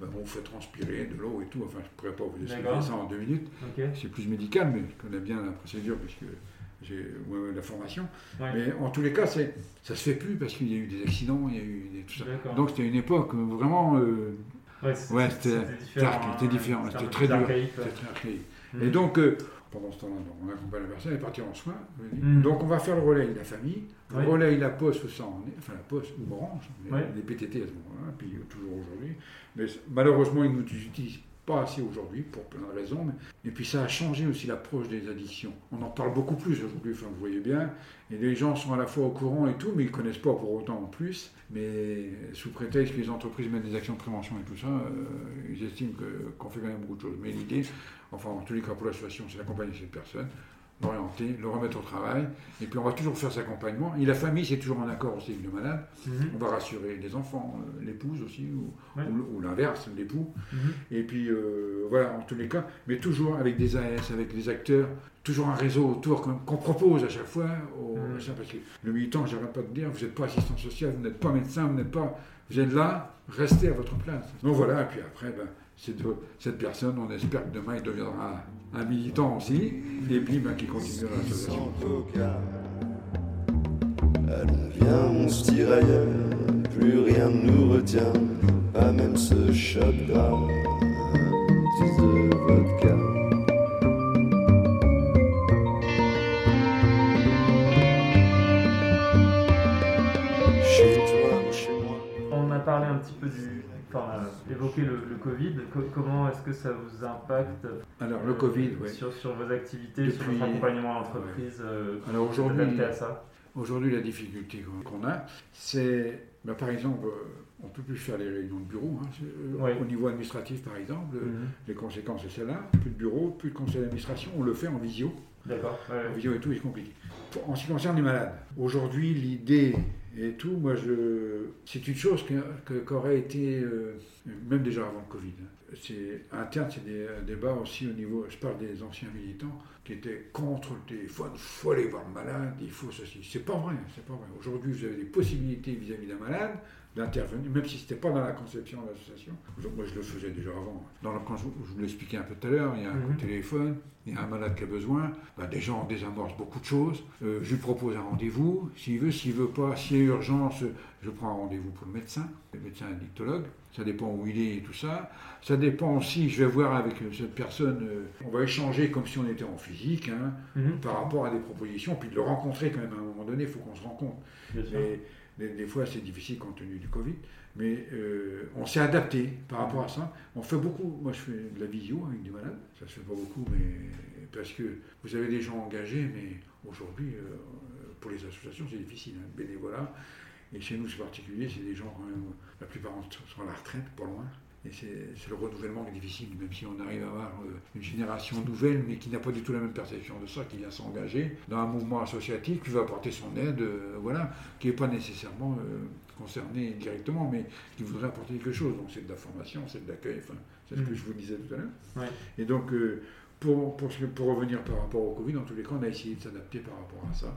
ben, on fait transpirer de l'eau et tout. Enfin, je ne pourrais pas vous expliquer ça en deux minutes. C'est plus médical, mais je connais bien la procédure puisque j'ai ouais, la formation. Ouais. Mais en tous les cas, ça se fait plus parce qu'il y a eu des accidents, il y a eu des, tout ça. Donc c'était une époque où vraiment, euh, Ouais, c'était- différent. c'était hein, différent, c'était très dur. c'était très archaïque. Et donc, euh, pendant ce temps-là, donc, on accompagne la personne, elle est partie en soins. Mhm. Donc on va faire le relais de la famille, le relais la poste, ça en est, enfin la poste ou branche, les PTT à ce moment-là, puis euh, toujours aujourd'hui. Mais malheureusement, ils nous utilisent pas assez aujourd'hui pour plein de raisons. mais- Et puis ça a changé aussi l'approche des addictions. On en parle beaucoup plus aujourd'hui, enfin, vous voyez bien. Et les gens sont à la fois au courant et tout, mais ils ne connaissent pas pour autant en plus. Mais sous prétexte que les entreprises mettent des actions de prévention et tout ça, euh, ils estiment qu'on fait quand même beaucoup de choses. Mais l'idée, enfin en tous les cas pour l'association, c'est d'accompagner cette personne, l'orienter, le remettre au travail. Et puis on va toujours faire cet accompagnement. Et la famille, c'est toujours en accord aussi avec le malade. Mhm. On va rassurer les enfants, euh, l'épouse aussi, ou, Ouais. ou- ou l'inverse, l'époux. Mhm. Et puis euh, voilà, en tous les cas, mais toujours avec des AS, avec des acteurs, toujours un réseau autour qu'on propose à chaque fois. Mhm. parce que le militant, j'arrête pas de dire, vous n'êtes pas assistant social, vous n'êtes pas médecin, vous n'êtes pas. Vous êtes là, restez à votre place. Donc voilà, et puis après, ben, de- cette personne, on espère que demain il deviendra un militant aussi, et puis ben, qui continuera l'association. Allons, viens, on se tire ailleurs, plus rien ne nous retient, pas même ce shot gras, petit de vodka. Parlé un petit peu du. Enfin, euh, évoqué le, le Covid. Co- comment est-ce que ça vous impacte Alors le euh, Covid, oui. sur, sur vos activités, sur votre accompagnement à l'entreprise euh, Alors aujourd'hui, à ça? Aujourd'hui, la difficulté qu'on- a, c'est, ben, par exemple, euh, on ne peut plus faire les réunions de bureau. hein, euh, Oui. Au niveau administratif, par exemple, Mhm. les conséquences, c'est celle-là. Plus de bureau, plus de conseil d'administration. On le fait en visio. D'accord. ouais, En ouais. visio et tout, c'est compliqué. En ce qui concerne les malades, aujourd'hui, l'idée et tout, moi, je, c'est une chose que, que- qu'aurait été, euh, même déjà avant le Covid. hein. C'est interne, c'est des débats aussi au niveau, je parle des anciens militants qui étaient contre le téléphone, il faut aller voir le malade, il faut ceci. C'est pas vrai, c'est pas vrai. Aujourd'hui, vous avez des possibilités vis-à-vis d'un malade d'intervenir, même si ce n'était pas dans la conception de l'association. Moi, je le faisais déjà avant. Dans le, quand je, je vous l'expliquais un peu tout à l'heure, il y a un Mhm. coup de téléphone, il y a un malade qui a besoin, ben, des gens désamorcent beaucoup de choses. Euh, je lui propose un rendez-vous. S'il veut, s'il veut pas, s'il y a urgence, je prends un rendez-vous pour le médecin, le médecin addictologue. Ça dépend où il est et tout ça. Ça dépend aussi, je vais voir avec euh, cette personne, euh, on va échanger comme si on était en physique, hein, Mhm. par rapport à des propositions, puis de le rencontrer quand même à un moment donné, il faut qu'on se rencontre. Des, fois, c'est difficile compte tenu du Covid. Mais euh, on s'est adapté par rapport à ça. On fait beaucoup. Moi, je fais de la visio avec des malades. Ça se fait pas beaucoup, mais parce que vous avez des gens engagés, mais aujourd'hui, euh, pour les associations, c'est difficile. Hein, bénévolat. Et chez nous, c'est particulier. C'est des gens, quand même, la plupart sont à la retraite, pas loin. Et c'est le renouvellement qui est difficile, même si on arrive à avoir euh, une génération nouvelle, mais qui n'a pas du tout la même perception de ça, qui vient s'engager dans un mouvement associatif, qui veut apporter son aide, euh, voilà, qui n'est pas nécessairement euh, concerné directement, mais qui voudrait apporter quelque chose. Donc c'est de la formation, c'est de l'accueil, enfin, c'est ce que Mhm. je vous disais tout à l'heure. Ouais. Et donc, euh, pour, pour, revenir par rapport au Covid, en tous les cas, on a essayé de s'adapter par rapport à ça,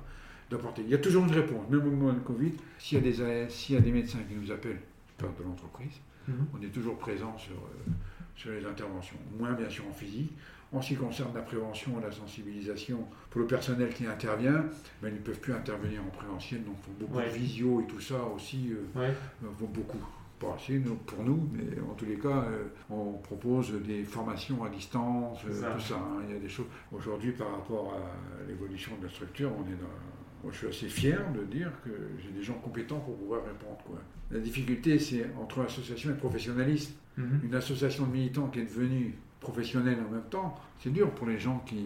d'apporter. Il y a toujours une réponse, même au moment du Covid, s'il y a des AS, s'il y a des médecins qui nous appellent, parle de l'entreprise, Mhm. on est toujours présent sur, euh, sur les interventions. Moins bien sûr en physique. En ce qui concerne la prévention et la sensibilisation, pour le personnel qui intervient, ben, ils ne peuvent plus intervenir en présentiel, donc font beaucoup Ouais. de visio et tout ça aussi, euh, Ouais. euh, vont beaucoup. Pas assez pour nous, mais en tous les cas, euh, on propose des formations à distance, ça. tout ça. hein. Il y a des choses. Aujourd'hui, par rapport à l'évolution de la structure, on est dans. Moi, je suis assez fier de dire que j'ai des gens compétents pour pouvoir répondre. Quoi. La difficulté, c'est entre association et professionnalisme. Mhm. Une association de militants qui est devenue professionnelle en même temps, c'est dur pour les gens qui,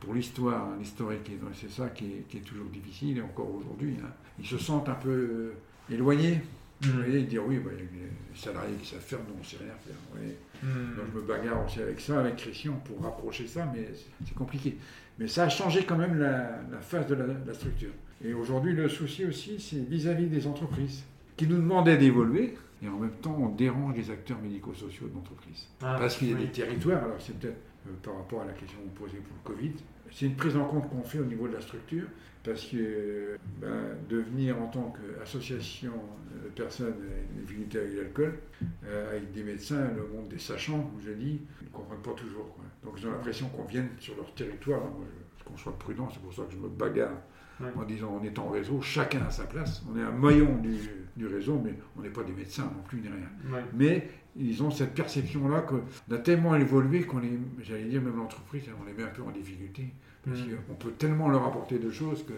pour l'histoire, hein, l'historique, c'est ça qui est, qui est toujours difficile, et encore aujourd'hui. hein. Ils se sentent un peu euh, éloignés. Vous Mhm. voyez, ils disent oui, bah, des salariés qui savent faire, nous on ne sait rien faire. vous voyez. Mhm. Donc je me bagarre aussi avec ça, avec Christian, pour rapprocher ça, mais c'est- c'est compliqué. Mais ça a changé quand même la, la phase de la, la structure. Et aujourd'hui, le souci aussi, c'est vis-à-vis des entreprises, qui nous demandaient d'évoluer, et en même temps, on dérange les acteurs médico-sociaux de l'entreprise. Ah, Parce qu'il y a oui. des territoires, alors c'est peut-être euh, par rapport à la question que vous posez pour le Covid, c'est une prise en compte qu'on fait au niveau de la structure, parce que euh, ben, devenir en tant qu'association de personnes difficultés avec l'alcool, euh, avec des médecins, le monde des sachants, comme je dis, ils ne comprennent pas toujours. quoi. Donc ils ont l'impression qu'on vienne sur leur territoire. Alors, moi, je- qu'on soit prudent, c'est pour ça que je me bagarre Ouais. en disant on est en réseau, chacun à sa place. On est un maillon du, du réseau, mais on n'est pas des médecins non plus ni rien. Ouais. Mais ils ont cette perception-là qu'on a tellement évolué qu'on les, j'allais dire même l'entreprise, on les met un peu en difficulté. Parce Mhm. qu'on peut tellement leur apporter de choses que,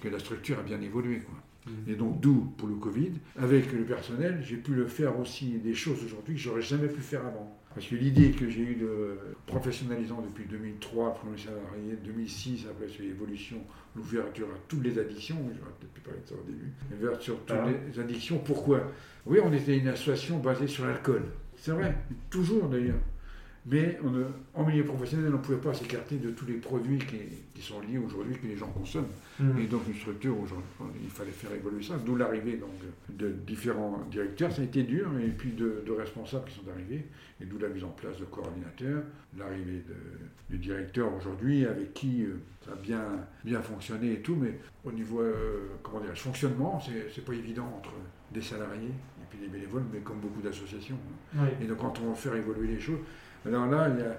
que la structure a bien évolué. Quoi. Mhm. Et donc d'où, pour le Covid, avec le personnel, j'ai pu le faire aussi des choses aujourd'hui que j'aurais jamais pu faire avant. Parce que l'idée que j'ai eue de professionnalisant depuis 2003, le premier salarié, 2006, après c'est l'évolution, l'ouverture à toutes les addictions, j'aurais peut-être pu parler de ça au début, l'ouverture à toutes Ah. les addictions, pourquoi? Oui, on était une association basée sur l'alcool. C'est vrai, toujours d'ailleurs. Mais on en milieu professionnel, on ne pouvait pas s'écarter de tous les produits qui, qui sont liés aujourd'hui, que les gens consomment. Mhm. Et donc une structure, aujourd'hui, il fallait faire évoluer ça, d'où l'arrivée donc, de différents directeurs. Ça a été dur, et puis de, de responsables qui sont arrivés, et d'où la mise en place de coordinateurs, l'arrivée de- du directeur aujourd'hui, avec qui euh, ça a bien, bien fonctionné et tout, mais au niveau, euh, comment dire, fonctionnement, c'est c'est pas évident entre des salariés et puis des bénévoles, mais comme beaucoup d'associations. Ouais. Et donc quand on veut faire évoluer les choses, alors là, il y a,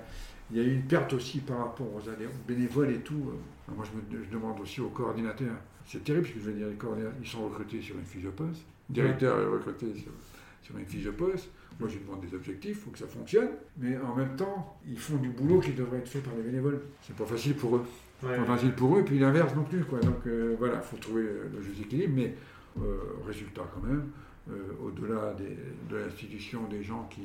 il y a eu une perte aussi par rapport aux bénévoles et tout. Alors moi, je, me, je demande aussi aux coordinateurs. C'est terrible ce que je veux dire. Les coordinateurs, ils sont recrutés sur une fiche de poste. Le directeur est recruté sur, sur une fiche de poste. Moi, je lui demande des objectifs, il faut que ça fonctionne. Mais en même temps, ils font du boulot qui devrait être fait par les bénévoles. C'est pas facile pour eux. Ouais. Pas facile pour eux, et puis l'inverse non plus. Quoi. Donc euh, voilà, il faut trouver le juste équilibre, mais euh, résultat quand même, euh, au-delà de l'institution des gens qui,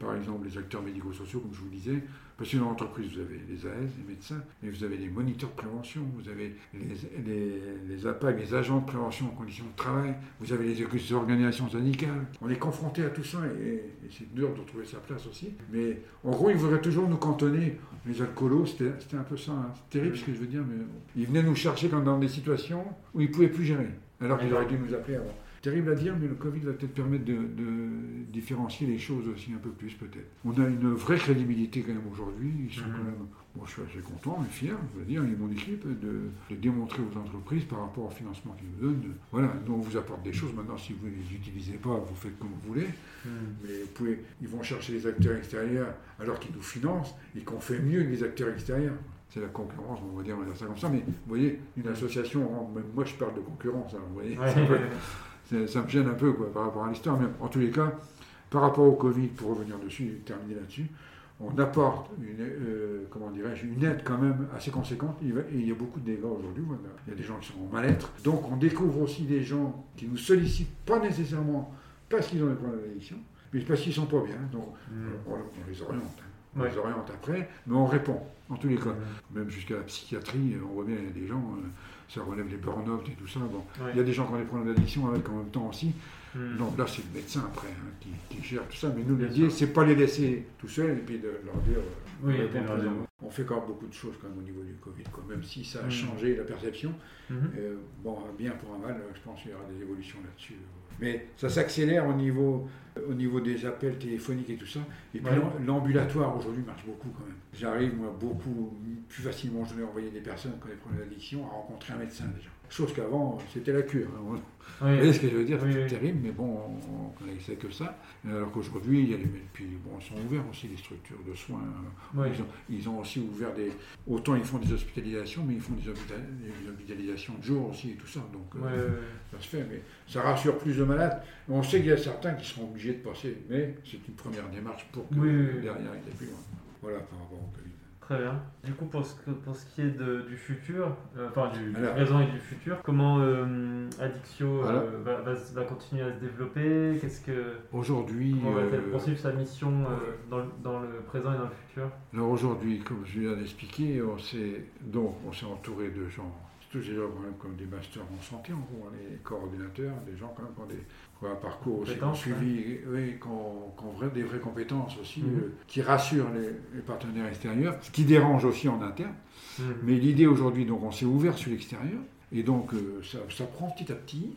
par exemple les acteurs médico-sociaux, comme je vous le disais, parce que dans l'entreprise, vous avez les AS, les médecins, mais vous avez les moniteurs de prévention, vous avez les, les, les APAC, les agents de prévention en conditions de travail, vous avez les organisations syndicales. On est confronté à tout ça et, et c'est dur de trouver sa place aussi. Mais en gros, ils voudraient toujours nous cantonner. Les alcoolos, c'était c'était un peu ça. hein. C'est terrible ce que je veux dire, mais ils venaient nous chercher quand dans des situations où ils ne pouvaient plus gérer, alors qu'ils auraient dû nous appeler avant. Terrible à dire, mais le Covid va peut-être permettre de, de différencier les choses aussi un peu plus, peut-être. On a une vraie crédibilité quand même aujourd'hui. Ils sont Mhm. quand même. Bon, je suis assez content et fier, je veux dire, et mon équipe, de, de démontrer aux entreprises par rapport au financement qu'ils nous donnent. de- voilà, nous, on vous apporte des choses. Maintenant, si vous ne les utilisez pas, vous faites comme vous voulez. Mhm. Mais vous pouvez, ils vont chercher les acteurs extérieurs alors qu'ils nous financent et qu'on fait mieux que les acteurs extérieurs. C'est la concurrence, on va dire, on va dire ça comme ça. Mais vous voyez, une association, même moi je parle de concurrence, alors, vous voyez, Ouais. ça me gêne un peu quoi, par rapport à l'histoire. Mais en tous les cas, par rapport au Covid, pour revenir dessus et terminer là-dessus, on apporte une, euh, comment dirais-je, une aide quand même assez conséquente. Il, va- et il y a beaucoup de dégâts aujourd'hui. voilà. Il y a des gens qui sont en mal-être. Donc on découvre aussi des gens qui nous sollicitent, pas nécessairement parce qu'ils ont des problèmes d'addiction, mais parce qu'ils sont pas bien. Donc Mhm. on, on les oriente. hein. On Ouais. les oriente après, mais on répond, en tous les cas. Même jusqu'à la psychiatrie, on voit bien, il y a des gens, euh, ça relève les burn-out et tout ça. Bon. Il y a des gens qui ont des problèmes d'addiction avec en même temps aussi. Mhm. Donc là, c'est le médecin après hein, qui, qui gère tout ça. Mais nous, l'idée, c'est pas les laisser tout seuls et puis de leur dire. euh, Oui, leur dire. On fait quand même beaucoup de choses quand même au niveau du Covid, quoi. même si ça a Mhm. changé la perception. Mhm. Euh, bon, bien pour un mal, euh, je pense qu'il y aura des évolutions là-dessus. Mais ça s'accélère au niveau, au niveau des appels téléphoniques et tout ça. Et puis Ouais. l'ambulatoire aujourd'hui marche beaucoup quand même. J'arrive, moi, beaucoup plus facilement, je vais envoyer des personnes qui ont des problèmes d'addiction à rencontrer un médecin déjà. Chose qu'avant, c'était la cure. hein. Oui. Vous voyez ce que je veux dire? Oui, C'est oui. terrible, mais bon, on ne connaissait que ça. Alors qu'aujourd'hui, il y a les, puis bon, ils sont ouverts aussi les structures de soins. Ils, ont, ils ont aussi ouvert des. Autant ils font des hospitalisations, mais ils font des, hospitalisations de jour aussi et tout ça. Donc euh, ça se fait, mais ça rassure plus de malades. On sait qu'il y a certains qui seront obligés de passer, mais c'est une première démarche pour que derrière il aille plus loin. Voilà par rapport au Covid. Très bien. Du coup, pour ce, que- pour ce qui est de- du futur, euh, enfin du, présent et du futur, comment euh, Addictio euh, va, va, se- va continuer à se développer? Qu'est-ce que Aujourd'hui, comment va-t-elle euh, poursuivre sa mission dans, le, dans le présent et dans le futur? Alors aujourd'hui, comme je viens d'expliquer, on s'est donc on s'est entouré de gens, tous des gens quand même comme des masters en santé, en gros, hein, les coordinateurs, des gens quand même qui ont des qui ont un parcours aussi, Compétences, suivi, oui, qui ont, qui ont vrai- des vraies compétences aussi, Mhm. euh, qui rassurent les, les partenaires extérieurs, ce qui dérange aussi en interne. Mhm. Mais l'idée aujourd'hui, donc on s'est ouvert sur l'extérieur, et donc euh, ça, ça prend petit à petit,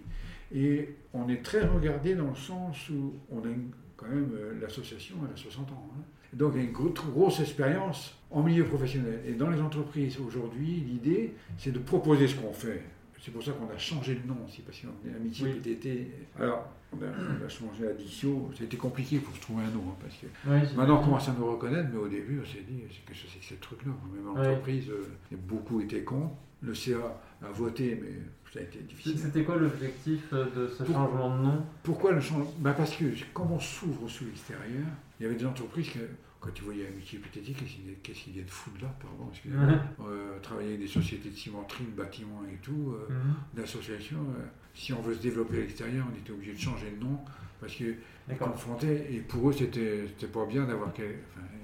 et on est très regardé dans le sens où on a une- quand même euh, l'association, elle a 60 ans. hein. Donc il y a une grosse expérience en milieu professionnel. Et dans les entreprises aujourd'hui, l'idée, c'est de proposer ce qu'on fait. C'est pour ça qu'on a changé le nom aussi, parce qu'on est Amitié Oui. PTT. Alors, on a, on a changé Addicio. C'était compliqué pour se trouver un nom, hein, parce que Ouais. Maintenant, on commence à nous reconnaître, mais au début, on s'est dit, c'est que c'est que ce truc-là. Même en Ouais. entreprise, euh, beaucoup étaient cons. Le CA a voté, mais ça a été difficile. C'était quoi l'objectif euh, de ce Pour- changement de nom? Pourquoi le changement? Bah Parce que comme on s'ouvre sur l'extérieur, il y avait des entreprises que, quand tu voyais Amitié PTT, qu'est-ce qu'ils qu'est-ce qu'ils viennent foutre là, pardon, excusez-moi. Euh, travailler avec des sociétés de cimenterie, de bâtiments et tout, euh, Mhm. d'associations. euh, si on veut se développer à l'extérieur, on était obligé de changer de nom, parce que D'accord. confrontés, et pour eux, c'était pas bien d'avoir. Enfin,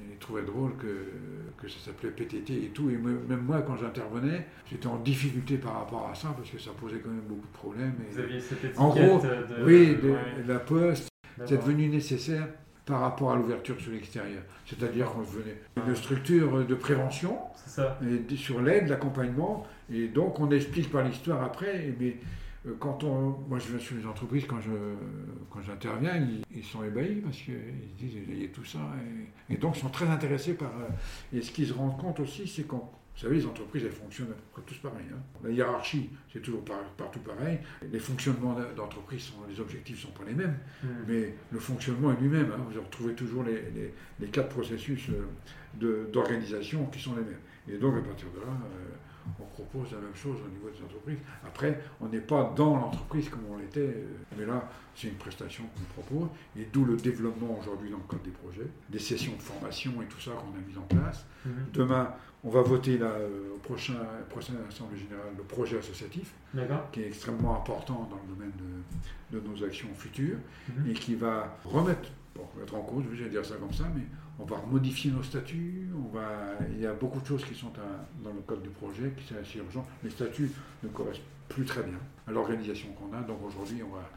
ils trouvaient drôle que, que ça s'appelait PTT et tout. Et me- même moi, quand j'intervenais, j'étais en difficulté par rapport à ça, parce que ça posait quand même beaucoup de problèmes. Et, Vous aviez cette étiquette En gros, de... oui, de, ouais, la poste, c'est devenu nécessaire par rapport à l'ouverture sur l'extérieur. C'est-à-dire qu'on devenait Ah. une structure de prévention, C'est ça. et sur l'aide, l'accompagnement, et donc on explique par l'histoire après, mais euh, quand on, moi je vais sur les entreprises, quand je, quand j'interviens, ils, ils sont ébahis parce qu'ils se disent, il y a tout ça, et, et donc ils sont très intéressés par, euh, et ce qu'ils se rendent compte aussi, c'est qu'on, vous savez, les entreprises, elles fonctionnent à peu près tous pareil. hein. La hiérarchie, c'est toujours par- partout pareil. Les fonctionnements d'entreprise, les objectifs ne sont pas les mêmes. Mhm. Mais le fonctionnement est lui-même. hein. Vous retrouvez toujours les, les- les quatre processus euh, d'organisation qui sont les mêmes. Et donc, à partir de là, euh, on propose la même chose au niveau des entreprises. Après, on n'est pas dans l'entreprise comme on l'était, euh, mais là, c'est une prestation qu'on propose, et d'où le développement aujourd'hui dans le cadre des projets, des sessions de formation et tout ça qu'on a mis en place. Mhm. Demain, on va voter là, euh, au prochain, Assemblée Générale le projet associatif, qui est extrêmement important dans le domaine de, de nos actions futures Mhm. et qui va remettre, bon, remettre en cause, je vais dire ça comme ça, mais on va modifier nos statuts, on va, il y a beaucoup de choses qui sont à- dans le code du projet, qui sont assez urgent. Les statuts ne correspondent plus très bien à l'organisation qu'on a, donc aujourd'hui on va,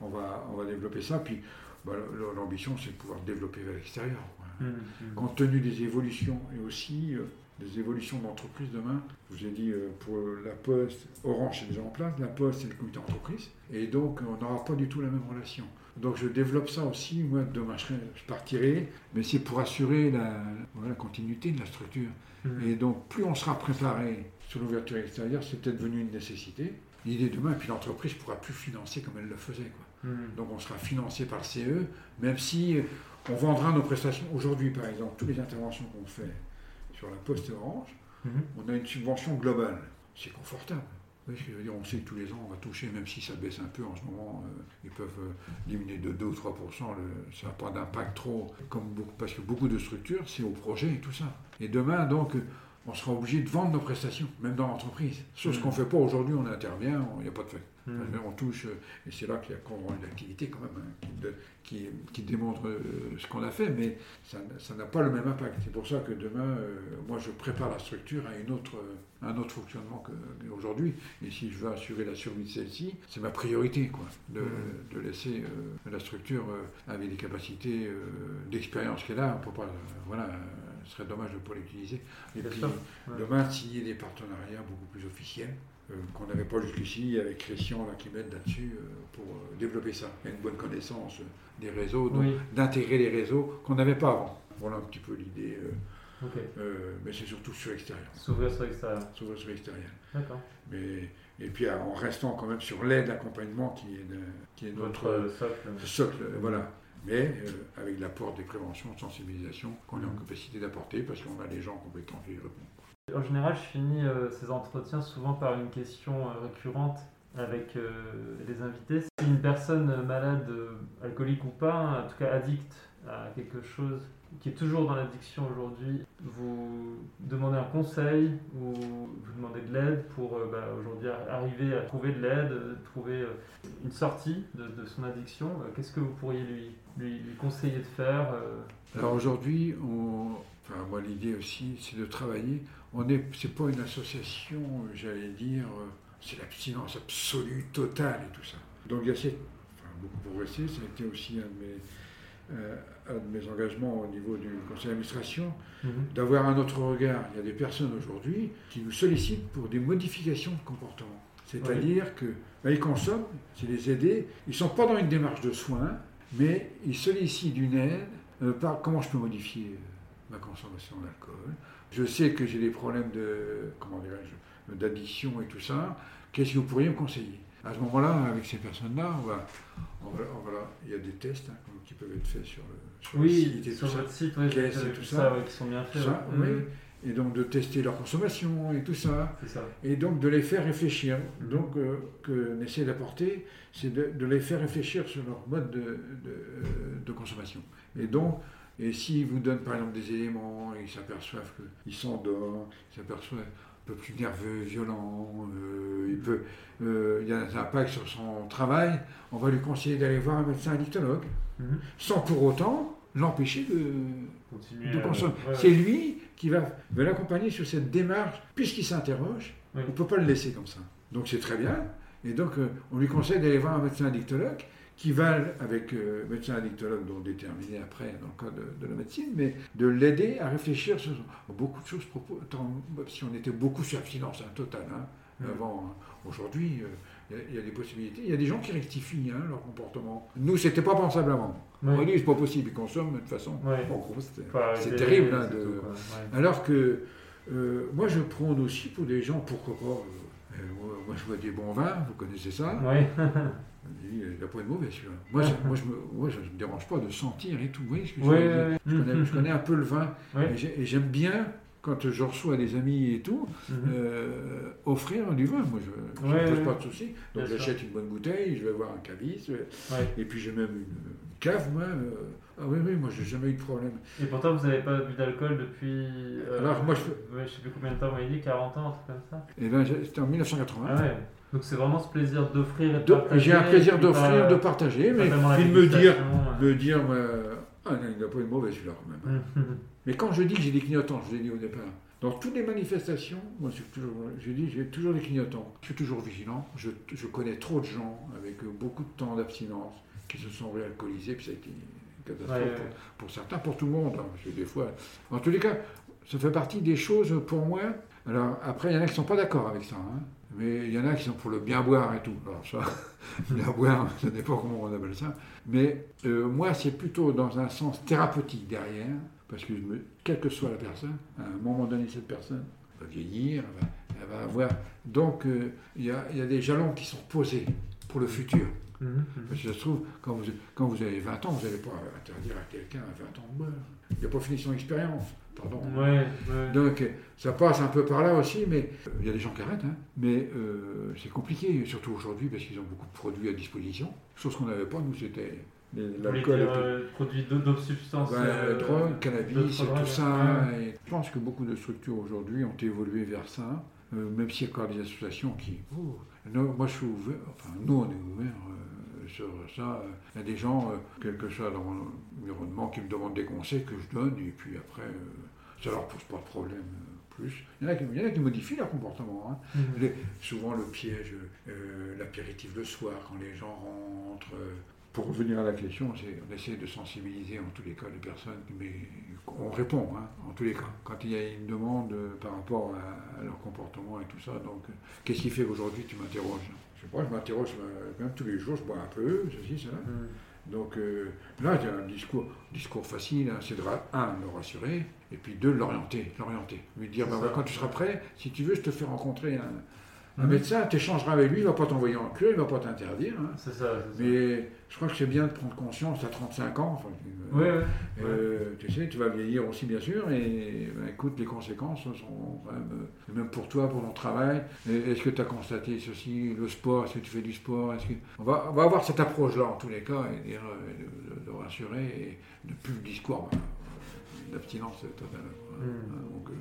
on, va, on va développer ça, puis bah, l'ambition c'est de pouvoir développer vers l'extérieur. quoi. Mhm. Mhm. Compte tenu des évolutions et aussi euh, des évolutions d'entreprise demain, je vous ai dit euh, pour la Poste, Orange est déjà en place, la Poste c'est le comité d'entreprise, et donc on n'aura pas du tout la même relation. Donc je développe ça aussi, moi demain je, je partirai, mais c'est pour assurer la, continuité de la structure. Mhm. Et donc plus on sera préparé sur l'ouverture extérieure, c'est peut-être devenu une nécessité. L'idée demain, et puis l'entreprise ne pourra plus financer comme elle le faisait. Quoi. Mhm. Donc on sera financé par le CE, même si on vendra nos prestations. Aujourd'hui, par exemple, toutes les interventions qu'on fait sur la Poste Orange, Mhm. on a une subvention globale. C'est confortable. Vous voyez ce que je veux dire On sait que tous les ans, on va toucher, même si ça baisse un peu en ce moment, euh, ils peuvent euh, diminuer de 2 ou 3 le- ça n'a pas d'impact trop, comme beaucoup, parce que beaucoup de structures, c'est au projet et tout ça. Et demain, donc, on sera obligé de vendre nos prestations, même dans l'entreprise. Chose Mhm. qu'on ne fait pas aujourd'hui, on intervient, il n'y a pas de fait. Enfin, On touche, euh, et c'est là qu'il y a quand même une activité quand même hein, qui, de- qui, qui démontre euh, ce qu'on a fait, mais ça n'a- pas le même impact. C'est pour ça que demain, euh, moi je prépare la structure à une autre, un autre fonctionnement qu'aujourd'hui. Et si je veux assurer la survie de celle-ci, c'est ma priorité, quoi, de, de laisser euh, la structure avec des capacités d'expérience qu'elle a. On peut pas, voilà, ce serait dommage de ne pas l'utiliser. Et puis ouais. demain, signer des partenariats beaucoup plus officiels. Euh, qu'on n'avait pas jusqu'ici avec Christian là, qui m'aide là-dessus euh, pour euh, développer ça. Il y a une bonne connaissance des réseaux, Oui. d'intégrer les réseaux qu'on n'avait pas avant. Voilà un petit peu l'idée. Euh, mais c'est surtout sur l'extérieur. S'ouvrir sur l'extérieur. S'ouvrir sur l'extérieur. D'accord. Mais, et puis en restant quand même sur l'aide, l'accompagnement qui est, de- qui est notre socle. socle. Voilà. Mais euh, avec l'apport des préventions, de sensibilisation qu'on est en Mhm. capacité d'apporter parce qu'on a les gens compétents qui répondent. En général, je finis euh, ces entretiens souvent par une question euh, récurrente avec euh, les invités. Si une personne malade, alcoolique ou pas, en tout cas addict à quelque chose, qui est toujours dans l'addiction aujourd'hui, vous demandez un conseil ou vous demandez de l'aide pour bah, aujourd'hui arriver à trouver de l'aide, trouver une sortie de, son addiction, qu'est-ce que vous pourriez lui, conseiller de faire Alors aujourd'hui, enfin moi l'idée aussi, c'est de travailler. On est, c'est pas une association, euh, j'allais dire, euh, c'est l'abstinence absolue, totale et tout ça. Donc il y a cette- enfin, beaucoup progressé. Ça a été aussi un de mes, euh, un de mes engagements au niveau du conseil d'administration, d'avoir un autre regard. Il y a des personnes aujourd'hui qui nous sollicitent pour des modifications de comportement. C'est-à-dire que ben, ils consomment, c'est les aider. Ils ne sont pas dans une démarche de soins, mais ils sollicitent une aide euh, par comment je peux modifier ma consommation d'alcool. Je sais que j'ai des problèmes de comment dirais-je d'addiction et tout ça. Qu'est-ce que vous pourriez me conseiller? À ce moment-là, avec ces personnes-là, on va, on va- on va- il y a des tests hein, qui peuvent être faits sur le, sur le site et sur tout ça. site, oui, et tout ça, ça. ouais, qui sont bien faits. Ça, oui. Et donc de tester leur consommation et tout ça. Et donc de les faire réfléchir. Donc, euh, que qu'on essaie d'apporter, c'est de, de les faire réfléchir sur leur mode de, de, euh, de consommation. Et donc, et s'ils vous donnent par exemple des éléments ils s'aperçoivent qu'ils s'endorment, ils s'aperçoivent un peu plus nerveux, violent, euh, il peut, euh, il y a un impact sur son travail, on va lui conseiller d'aller voir un médecin addictologue, Mhm. sans pour autant l'empêcher de, de consommer. ouais, ouais. C'est lui qui va, va l'accompagner sur cette démarche, puisqu'il s'interroge, Oui. on ne peut pas le laisser comme ça. Donc c'est très bien. Et donc euh, on lui conseille d'aller voir un médecin addictologue qui va, avec euh, médecin addictologue dont déterminé après dans le cas de, de la médecine, mais de l'aider à réfléchir sur beaucoup de choses. si on était beaucoup sur l'abstinence hein, totale hein, Mhm. avant, hein. aujourd'hui, euh, il y a- il y, a des possibilités. Il y a des gens qui rectifient hein, leur comportement. Nous, c'était pas pensable avant. Ouais. On dit c'est pas possible, ils consomment de toute façon. C'est terrible. c'est de- tout, quoi. Ouais. alors que euh, moi, je prône aussi pour des gens, pourquoi pas. Euh, euh, moi, je vois des bons vins, vous connaissez ça. Dis, Il n'a pas de mauvais celui-là. Moi, je- moi, je me, moi, je me dérange pas de sentir et tout. Vous voyez ce que je ouais, je, connais, je connais un peu le vin. Et j'ai- Et j'aime bien, quand je reçois des amis et tout, Mhm. euh, offrir du vin. Moi, je ne pose pas de soucis. Donc, j'achète une bonne bouteille, je vais voir un caviste. Et puis, j'ai même une cave, moi. euh, ah oui, oui, moi, j'ai jamais eu de problème. Et pourtant, vous n'avez pas bu d'alcool depuis. euh, Alors, moi, je- je sais plus combien de temps vous m'avez dit, 40 ans, un truc comme ça. Ben, j'ai- c'était en 1980. Ah ouais. Donc c'est vraiment ce plaisir d'offrir et de partager. J'ai un plaisir d'offrir, de partager, mais puis de me dire, me dire, euh, ah non, il n'a pas une mauvaise celui-là quand même. Mais quand je dis que j'ai des clignotants, je l'ai dit au départ, dans toutes les manifestations, moi j'ai dit j'ai toujours des clignotants. Je suis toujours vigilant. Je, je connais trop de gens avec beaucoup de temps d'abstinence qui se sont réalcoolisés, puis ça a été catastrophe Ouais, pour, certains, pour tout le monde. hein, parce que des fois, en tous les cas, ça fait partie des choses pour moi. Alors après, il y en a qui sont pas d'accord avec ça, hein, mais il y en a qui sont pour le bien boire et tout. Alors ça, bien boire, ça dépend comment on appelle ça. Mais euh, moi, c'est plutôt dans un sens thérapeutique derrière, parce que quelle que soit la personne, à un moment donné, cette personne va vieillir, elle va, elle va avoir. Donc, euh, y, il y a des jalons qui sont posés pour le futur. Parce que ça se trouve, quand vous, quand vous avez 20 ans, vous n'allez pas interdire à quelqu'un à 20 ans de boire. Il n'a pas fini son expérience. Pardon. Ouais, ouais. Donc, ça passe un peu par là aussi, mais euh, il y a des gens qui arrêtent. hein. mais euh, c'est compliqué, surtout aujourd'hui, parce qu'ils ont beaucoup de produits à disposition. Chose qu'on n'avait pas, nous, c'était l'alcool. euh, produits d'autres substances. Ouais, euh, drogue, cannabis, tout drogues, ça. ouais. Et je pense que beaucoup de structures aujourd'hui ont évolué vers ça, euh, même s'il y a encore des associations qui. Oh, moi, je suis ouvert, enfin, nous, on est ouvert euh, sur ça. Il y a des gens, euh, quel que soit dans l'environnement, qui me demandent des conseils que je donne, et puis après, euh, ça leur pose pas de problème. euh, plus. Il y, en a qui, il y en a qui modifient leur comportement. hein. Mhm. Les- souvent le piège, l'apéritif le soir, quand les gens rentrent. Pour revenir à la question, on essaie de sensibiliser en tous les cas les personnes, mais on répond hein, en tous les cas. Quand il y a une demande euh, par rapport à, à leur comportement et tout ça, donc euh, qu'est-ce qui fait qu'aujourd'hui tu m'interroges? Je sais pas, je m'interroge euh, quand même tous les jours, je bois un peu, ceci, cela. Mhm. Donc euh, là, il y a un discours, discours facile, hein, c'est de, un, le rassurer, et puis deux, l'orienter, l'orienter. Lui dire, bah, bah, quand tu seras prêt, si tu veux, je te fais rencontrer un, un Mhm. médecin, tu échangeras avec lui, il ne va pas t'envoyer en cure, il ne va pas t'interdire. hein. C'est ça. c'est ça. Mais je crois que c'est bien de prendre conscience à 35 ans. enfin, euh, Ouais, euh, tu sais, tu vas vieillir aussi, bien sûr, et ben, écoute, les conséquences sont quand même, euh, même pour toi, pour ton travail. Et Est-ce que tu as constaté ceci, le sport, est-ce que tu fais du sport est-ce que... on, va, on va avoir cette approche-là, en tous les cas, et dire, euh, de, de- de rassurer, et de plus le discours euh, d'abstinence totale. Mm. Donc, euh,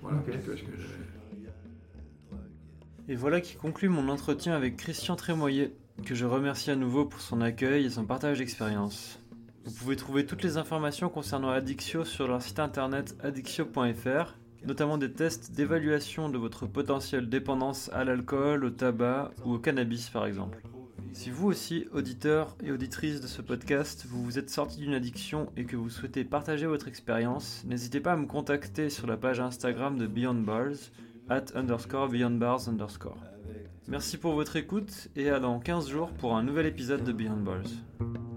voilà Ok. un petit peu ce que j'avais. Et voilà qui conclut mon entretien avec Christian Trémoyer, que je remercie à nouveau pour son accueil et son partage d'expérience. Vous pouvez trouver toutes les informations concernant Addictio sur leur site internet addictio.fr, notamment des tests d'évaluation de votre potentielle dépendance à l'alcool, au tabac ou au cannabis par exemple. Si vous aussi, auditeurs et auditrices de ce podcast, vous vous êtes sorti d'une addiction et que vous souhaitez partager votre expérience, n'hésitez pas à me contacter sur la page Instagram de Beyond Bars, at underscore Beyond Bars underscore. Merci pour votre écoute et à dans 15 jours pour un nouvel épisode de Beyond Balls.